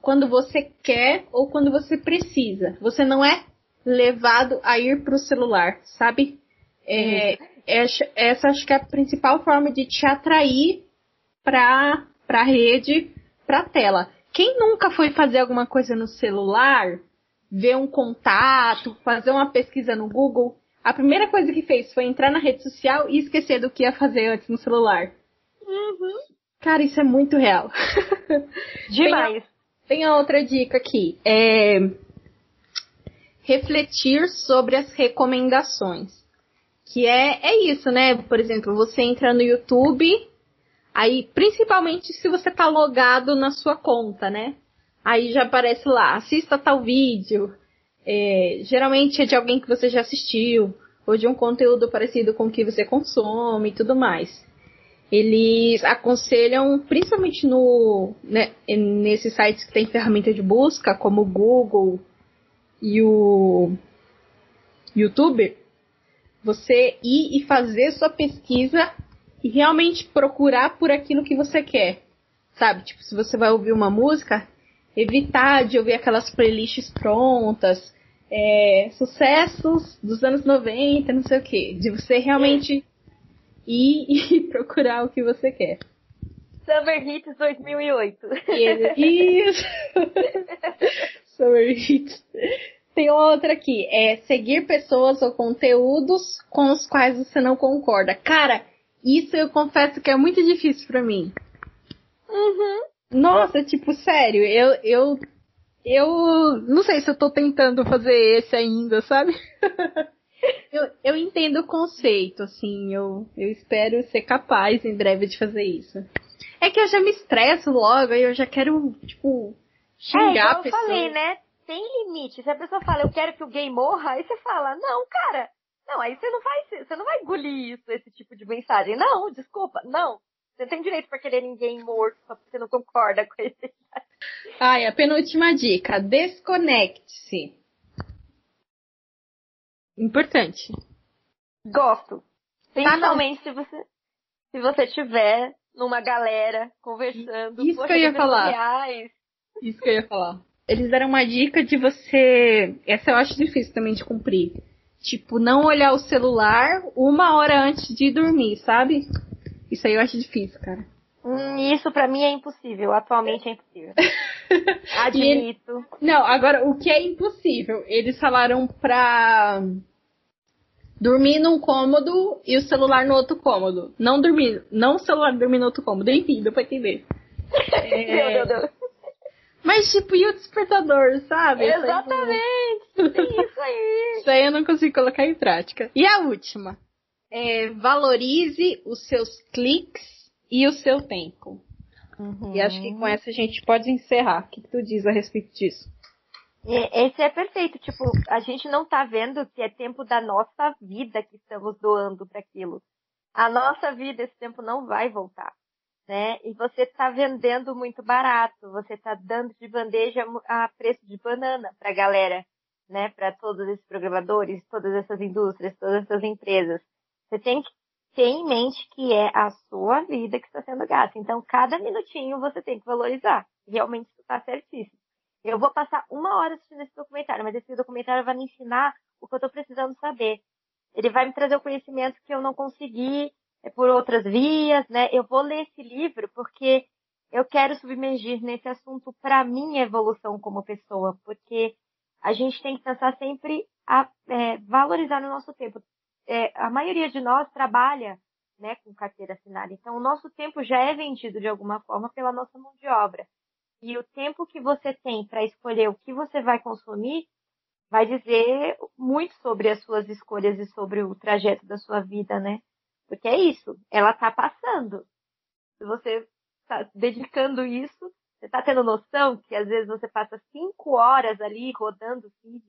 S1: quando você quer ou quando você precisa. Você não é levado a ir pro celular, sabe? É, é, essa acho que é a principal forma de te atrair pra, pra rede, pra tela. Quem nunca foi fazer alguma coisa no celular, ver um contato, fazer uma pesquisa no Google, a primeira coisa que fez foi entrar na rede social e esquecer do que ia fazer antes no celular.
S2: Uhum.
S1: Cara, isso é muito real.
S2: Demais.
S1: Tem, tem a outra dica aqui. É refletir sobre as recomendações. Que é, é isso, né? Por exemplo, você entra no YouTube, aí principalmente se você tá logado na sua conta, né? Aí já aparece lá, assista tal vídeo. É, geralmente é de alguém que você já assistiu, ou de um conteúdo parecido com o que você consome e tudo mais. Eles aconselham, principalmente no, né, nesses sites que tem ferramenta de busca, como o Google, e o YouTube, você ir e fazer sua pesquisa e realmente procurar por aquilo que você quer. Sabe? Tipo, se você vai ouvir uma música, evitar de ouvir aquelas playlists prontas, é, sucessos dos anos 90, não sei o que. De você realmente ir e procurar o que você quer.
S2: Summer Hits 2008.
S1: Isso! Summer Hits. Tem outra aqui, é seguir pessoas ou conteúdos com os quais você não concorda. Cara, isso eu confesso que é muito difícil para mim.
S2: Uhum.
S1: Nossa, tipo, sério, eu, eu, eu não sei se eu tô tentando fazer esse ainda, sabe? eu, eu entendo o conceito, assim, eu, eu espero ser capaz em breve de fazer isso. É que eu já me estresso logo, e eu já quero, tipo, xingar é, a pessoa.
S2: eu falei, né? tem limite. Se a pessoa fala, eu quero que o gay morra, aí você fala, não, cara, não, aí você não vai, você não vai engolir isso, esse tipo de mensagem. Não, desculpa, não. Você tem direito para querer ninguém morto só porque você não concorda com esse.
S1: Ai, a penúltima dica, desconecte-se. Importante.
S2: Gosto. Principalmente ah, se você se você tiver numa galera conversando.
S1: Isso que eu ia falar. Sociais. Isso que eu ia falar eles deram uma dica de você. Essa eu acho difícil também de cumprir. Tipo, não olhar o celular uma hora antes de dormir, sabe? Isso aí eu acho difícil, cara.
S2: Hum, isso para mim é impossível. Atualmente é impossível. Admito. Ele...
S1: Não, agora, o que é impossível? Eles falaram pra dormir num cômodo e o celular no outro cômodo. Não dormir, não o celular dormir no outro cômodo. Enfim, deu pra entender.
S2: É... Meu Deus.
S1: Mas, tipo, e o despertador, sabe?
S2: Exatamente! Isso aí!
S1: Isso aí eu não consigo colocar em prática. E a última? É, valorize os seus cliques e o seu tempo. Uhum. E acho que com essa a gente pode encerrar. O que tu diz a respeito disso?
S2: Esse é perfeito. Tipo, a gente não tá vendo que é tempo da nossa vida que estamos doando para aquilo. A nossa vida, esse tempo não vai voltar né? E você está vendendo muito barato, você está dando de bandeja a preço de banana para a galera, né? Para todos esses programadores, todas essas indústrias, todas essas empresas. Você tem que ter em mente que é a sua vida que está sendo gasta. Então, cada minutinho você tem que valorizar. Realmente está certíssimo. Eu vou passar uma hora assistindo esse documentário, mas esse documentário vai me ensinar o que eu estou precisando saber. Ele vai me trazer o conhecimento que eu não consegui por outras vias, né? Eu vou ler esse livro porque eu quero submergir nesse assunto para minha evolução como pessoa, porque a gente tem que pensar sempre a é, valorizar o nosso tempo. É, a maioria de nós trabalha né, com carteira assinada, então o nosso tempo já é vendido de alguma forma pela nossa mão de obra. E o tempo que você tem para escolher o que você vai consumir vai dizer muito sobre as suas escolhas e sobre o trajeto da sua vida, né? Porque é isso, ela tá passando. Se você está dedicando isso, você está tendo noção que às vezes você passa cinco horas ali rodando o feed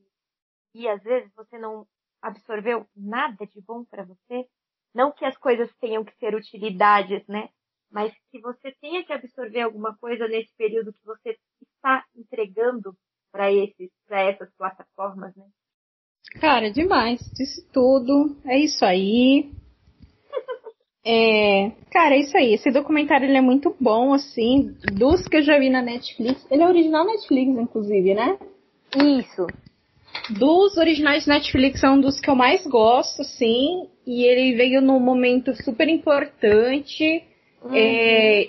S2: e às vezes você não absorveu nada de bom para você? Não que as coisas tenham que ser utilidades, né? Mas que você tenha que absorver alguma coisa nesse período que você está entregando para esses, para essas plataformas, né?
S1: Cara, demais. Disse tudo. É isso aí. É, cara, é isso aí. Esse documentário ele é muito bom, assim. Dos que eu já vi na Netflix. Ele é original Netflix, inclusive, né?
S2: Isso.
S1: Dos originais Netflix é um dos que eu mais gosto, assim. E ele veio num momento super importante. Uhum. É,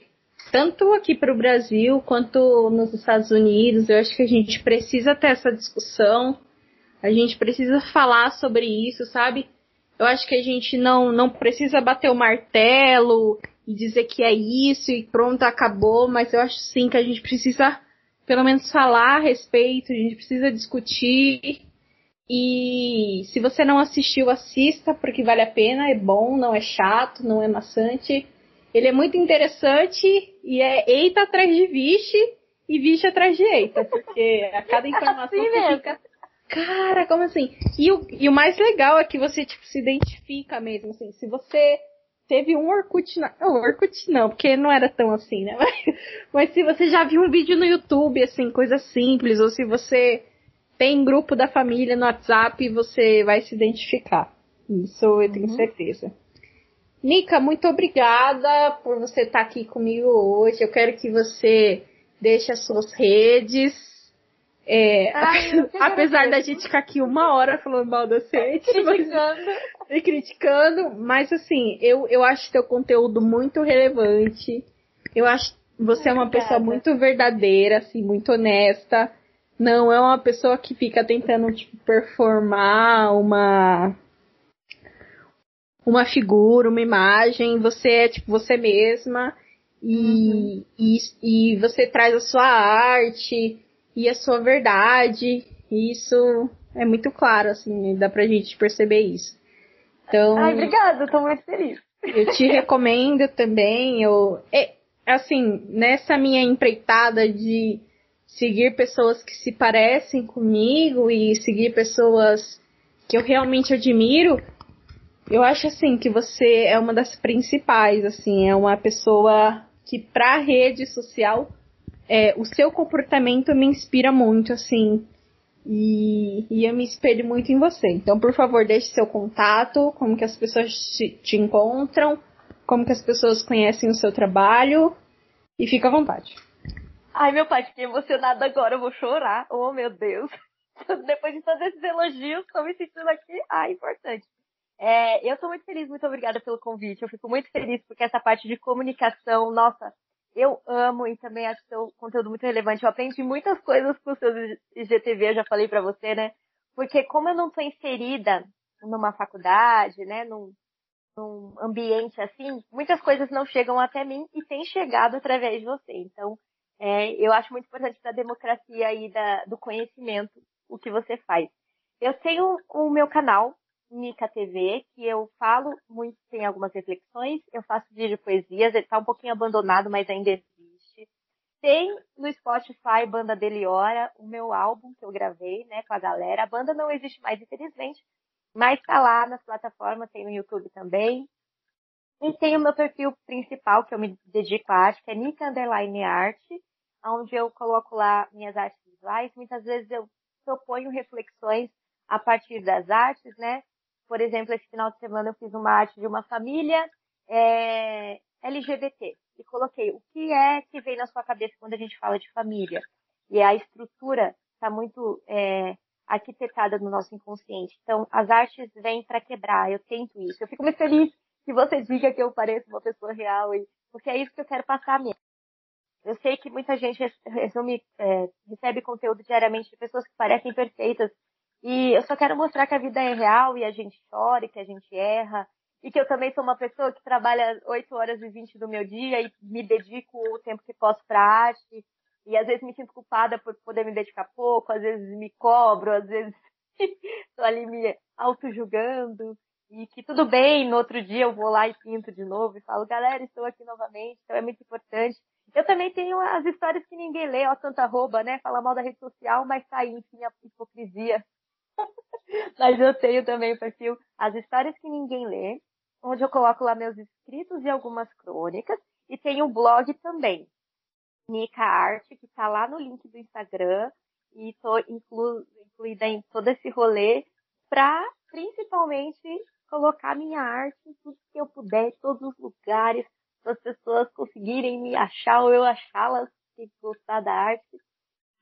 S1: tanto aqui para o Brasil quanto nos Estados Unidos. Eu acho que a gente precisa ter essa discussão. A gente precisa falar sobre isso, sabe? Eu acho que a gente não, não precisa bater o martelo e dizer que é isso e pronto, acabou, mas eu acho sim que a gente precisa pelo menos falar a respeito, a gente precisa discutir. E se você não assistiu, assista, porque vale a pena, é bom, não é chato, não é maçante. Ele é muito interessante e é eita atrás de vixe e vixe atrás de eita, porque a cada informação assim você fica Cara, como assim? E o, e o mais legal é que você, tipo, se identifica mesmo, assim. Se você teve um Orkut, na... não, Orkut não, porque não era tão assim, né? Mas, mas se você já viu um vídeo no YouTube, assim, coisa simples, ou se você tem grupo da família no WhatsApp, você vai se identificar. Isso eu tenho uhum. certeza. Nica, muito obrigada por você estar aqui comigo hoje. Eu quero que você deixe as suas redes, é, Ai, apesar da gente ficar aqui uma hora falando mal da
S2: criticando.
S1: Mas, e criticando, mas assim, eu, eu acho teu conteúdo muito relevante. Eu acho você é uma Obrigada. pessoa muito verdadeira, assim, muito honesta. Não é uma pessoa que fica tentando, tipo, performar uma uma figura, uma imagem. Você é, tipo, você mesma. E, uhum. e, e você traz a sua arte e a sua verdade. E isso é muito claro, assim, dá pra gente perceber isso. Então.
S2: Ai, obrigada, tô muito feliz.
S1: Eu te recomendo também. Eu, é, assim, nessa minha empreitada de seguir pessoas que se parecem comigo e seguir pessoas que eu realmente admiro, eu acho assim que você é uma das principais, assim, é uma pessoa que pra rede social é, o seu comportamento me inspira muito, assim. E, e, eu me espelho muito em você. Então, por favor, deixe seu contato, como que as pessoas te, te encontram, como que as pessoas conhecem o seu trabalho. E fica à vontade.
S2: Ai, meu pai, fiquei emocionada agora, eu vou chorar. Oh, meu Deus. Depois de todos esses elogios, estou me sentindo aqui. Ah, importante. É, eu estou muito feliz, muito obrigada pelo convite. Eu fico muito feliz porque essa parte de comunicação, nossa, eu amo e também acho seu conteúdo muito relevante. Eu aprendi muitas coisas com os seus IGTV, eu já falei para você, né? Porque como eu não estou inserida numa faculdade, né, num, num, ambiente assim, muitas coisas não chegam até mim e têm chegado através de você. Então, é, eu acho muito importante para a democracia e da, do conhecimento o que você faz. Eu tenho o meu canal, Nica TV, que eu falo muito, tem algumas reflexões, eu faço vídeo poesias, ele tá um pouquinho abandonado, mas ainda existe. Tem no Spotify Banda Deliora, o meu álbum que eu gravei, né, com a galera. A banda não existe mais, infelizmente, mas tá lá nas plataformas, tem no YouTube também. E tem o meu perfil principal, que eu me dedico à arte, que é Nica Underline Arte, onde eu coloco lá minhas artes visuais. Muitas vezes eu proponho reflexões a partir das artes, né? Por exemplo, esse final de semana eu fiz uma arte de uma família é, LGBT e coloquei o que é que vem na sua cabeça quando a gente fala de família. E a estrutura está muito é, arquitetada no nosso inconsciente. Então, as artes vêm para quebrar. Eu tento isso. Eu fico muito feliz que você diga que eu pareço uma pessoa real, e, porque é isso que eu quero passar mesmo. Eu sei que muita gente resume, é, recebe conteúdo diariamente de pessoas que parecem perfeitas, e eu só quero mostrar que a vida é real e a gente chora, e que a gente erra. E que eu também sou uma pessoa que trabalha 8 horas e 20 do meu dia e me dedico o tempo que posso para arte. E às vezes me sinto culpada por poder me dedicar pouco, às vezes me cobro, às vezes tô ali me auto-julgando. E que tudo bem, no outro dia eu vou lá e pinto de novo e falo, galera, estou aqui novamente, então é muito importante. Eu também tenho as histórias que ninguém lê, ó, tanta arroba, né? Falar mal da rede social, mas tá aí, enfim, a hipocrisia. mas eu tenho também o perfil As Histórias que Ninguém Lê, onde eu coloco lá meus escritos e algumas crônicas. E tem um blog também, Nica Arte, que tá lá no link do Instagram. E tô inclu, incluída em todo esse rolê para principalmente colocar minha arte em tudo que eu puder, em todos os lugares, para as pessoas conseguirem me achar ou eu achá-las e gostar da arte.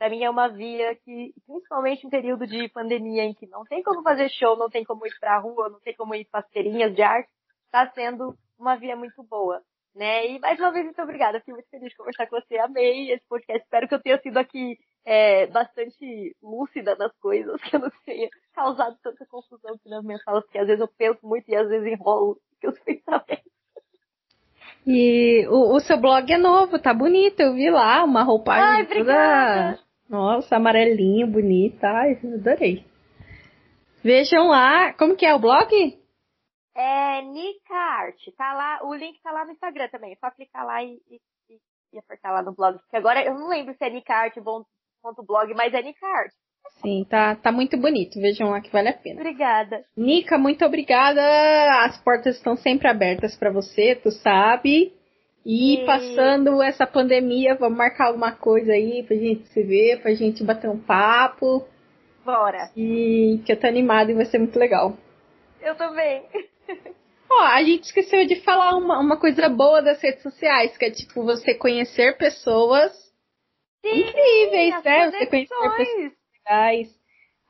S2: Para mim é uma via que, principalmente em período de pandemia, em que não tem como fazer show, não tem como ir para a rua, não tem como ir para as feirinhas de arte, está sendo uma via muito boa. Né? E mais uma vez, muito obrigada. Fiquei muito feliz de conversar com você. Amei esse podcast. Espero que eu tenha sido aqui é, bastante lúcida nas coisas, que eu não tenha causado tanta confusão aqui nas minhas falas, porque às vezes eu penso muito e às vezes enrolo que os pensamentos.
S1: E o, o, seu blog é novo, tá bonito, eu vi lá, uma roupagem
S2: Ai, toda.
S1: Nossa, amarelinho, bonita. Ai, adorei. Vejam lá, como que é o blog?
S2: É Nica Art. Tá lá, o link tá lá no Instagram também. É só clicar lá e, e, e apertar lá no blog. Porque agora eu não lembro se é nicaart.blog, mas é Nica Art.
S1: Sim, tá, tá muito bonito. Vejam lá que vale a pena.
S2: Obrigada.
S1: Nica, muito obrigada. As portas estão sempre abertas para você, tu sabe. E, e, passando essa pandemia, vamos marcar alguma coisa aí pra gente se ver, pra gente bater um papo.
S2: Bora.
S1: E que eu tô animada e vai ser muito legal.
S2: Eu também.
S1: Ó, a gente esqueceu de falar uma, uma coisa boa das redes sociais, que é tipo você conhecer pessoas Sim, incríveis, né? Você conhecer pessoas legais.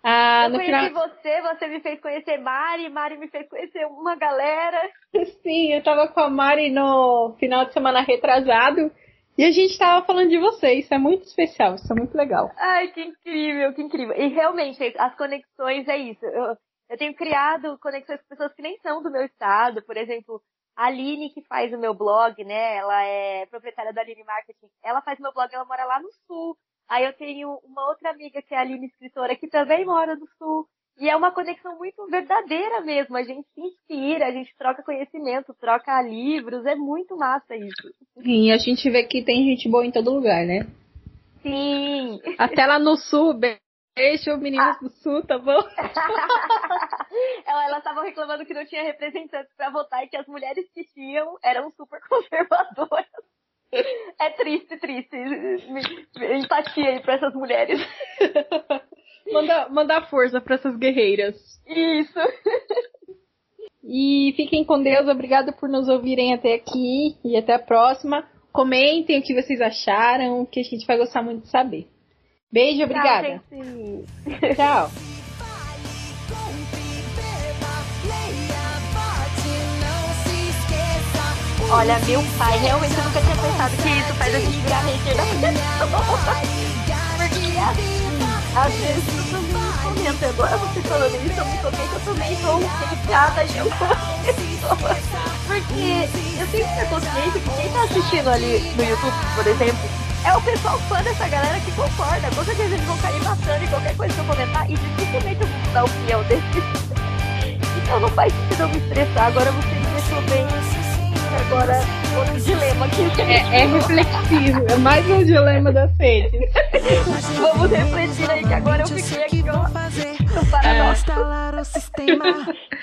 S2: Ah, eu conheci final... você, você me fez conhecer Mari, Mari me fez conhecer uma galera.
S1: Sim, eu tava com a Mari no final de semana retrasado e a gente tava falando de você. Isso é muito especial, isso é muito legal.
S2: Ai, que incrível, que incrível. E realmente, as conexões é isso. Eu, eu tenho criado conexões com pessoas que nem são do meu estado. Por exemplo, a Aline, que faz o meu blog, né? Ela é proprietária da Aline Marketing. Ela faz meu blog, ela mora lá no sul. Aí eu tenho uma outra amiga que é a Aline Escritora, que também mora no sul. E é uma conexão muito verdadeira mesmo. A gente se inspira, a gente troca conhecimento, troca livros. É muito massa isso.
S1: Sim, a gente vê que tem gente boa em todo lugar, né?
S2: Sim.
S1: Até lá no sul, Beijo, meninas ah. do Sul, tá bom?
S2: Elas estavam reclamando que não tinha representantes para votar e que as mulheres que tinham eram super conservadoras. É triste, triste. Empatia aí pra essas mulheres.
S1: manda, manda força para essas guerreiras.
S2: Isso.
S1: E fiquem com Deus. Obrigada por nos ouvirem até aqui. E até a próxima. Comentem o que vocês acharam, que a gente vai gostar muito de saber. Beijo, obrigada. Tchau. Tchau.
S2: Olha, meu pai, realmente eu nunca tinha pensado que isso faz a gente virar hater da pessoa. Porque assim, às vezes eu me comento, agora você falando isso, eu me toquei que eu também sou hateada de algumas pessoas. Porque eu tenho que ter consciência que quem tá assistindo ali no YouTube, por exemplo, é o pessoal fã dessa galera que concorda. Com certeza eles vão cair matando em qualquer coisa que eu comentar e dificilmente eu vou dar opinião deles. então não faz sentido eu me estressar. Agora você me deixou bem. Agora, outro dilema aqui.
S1: É, é reflexivo, é mais um dilema da redes.
S2: Vamos refletir aí, que agora eu fiquei aqui, ó, no paradoxo.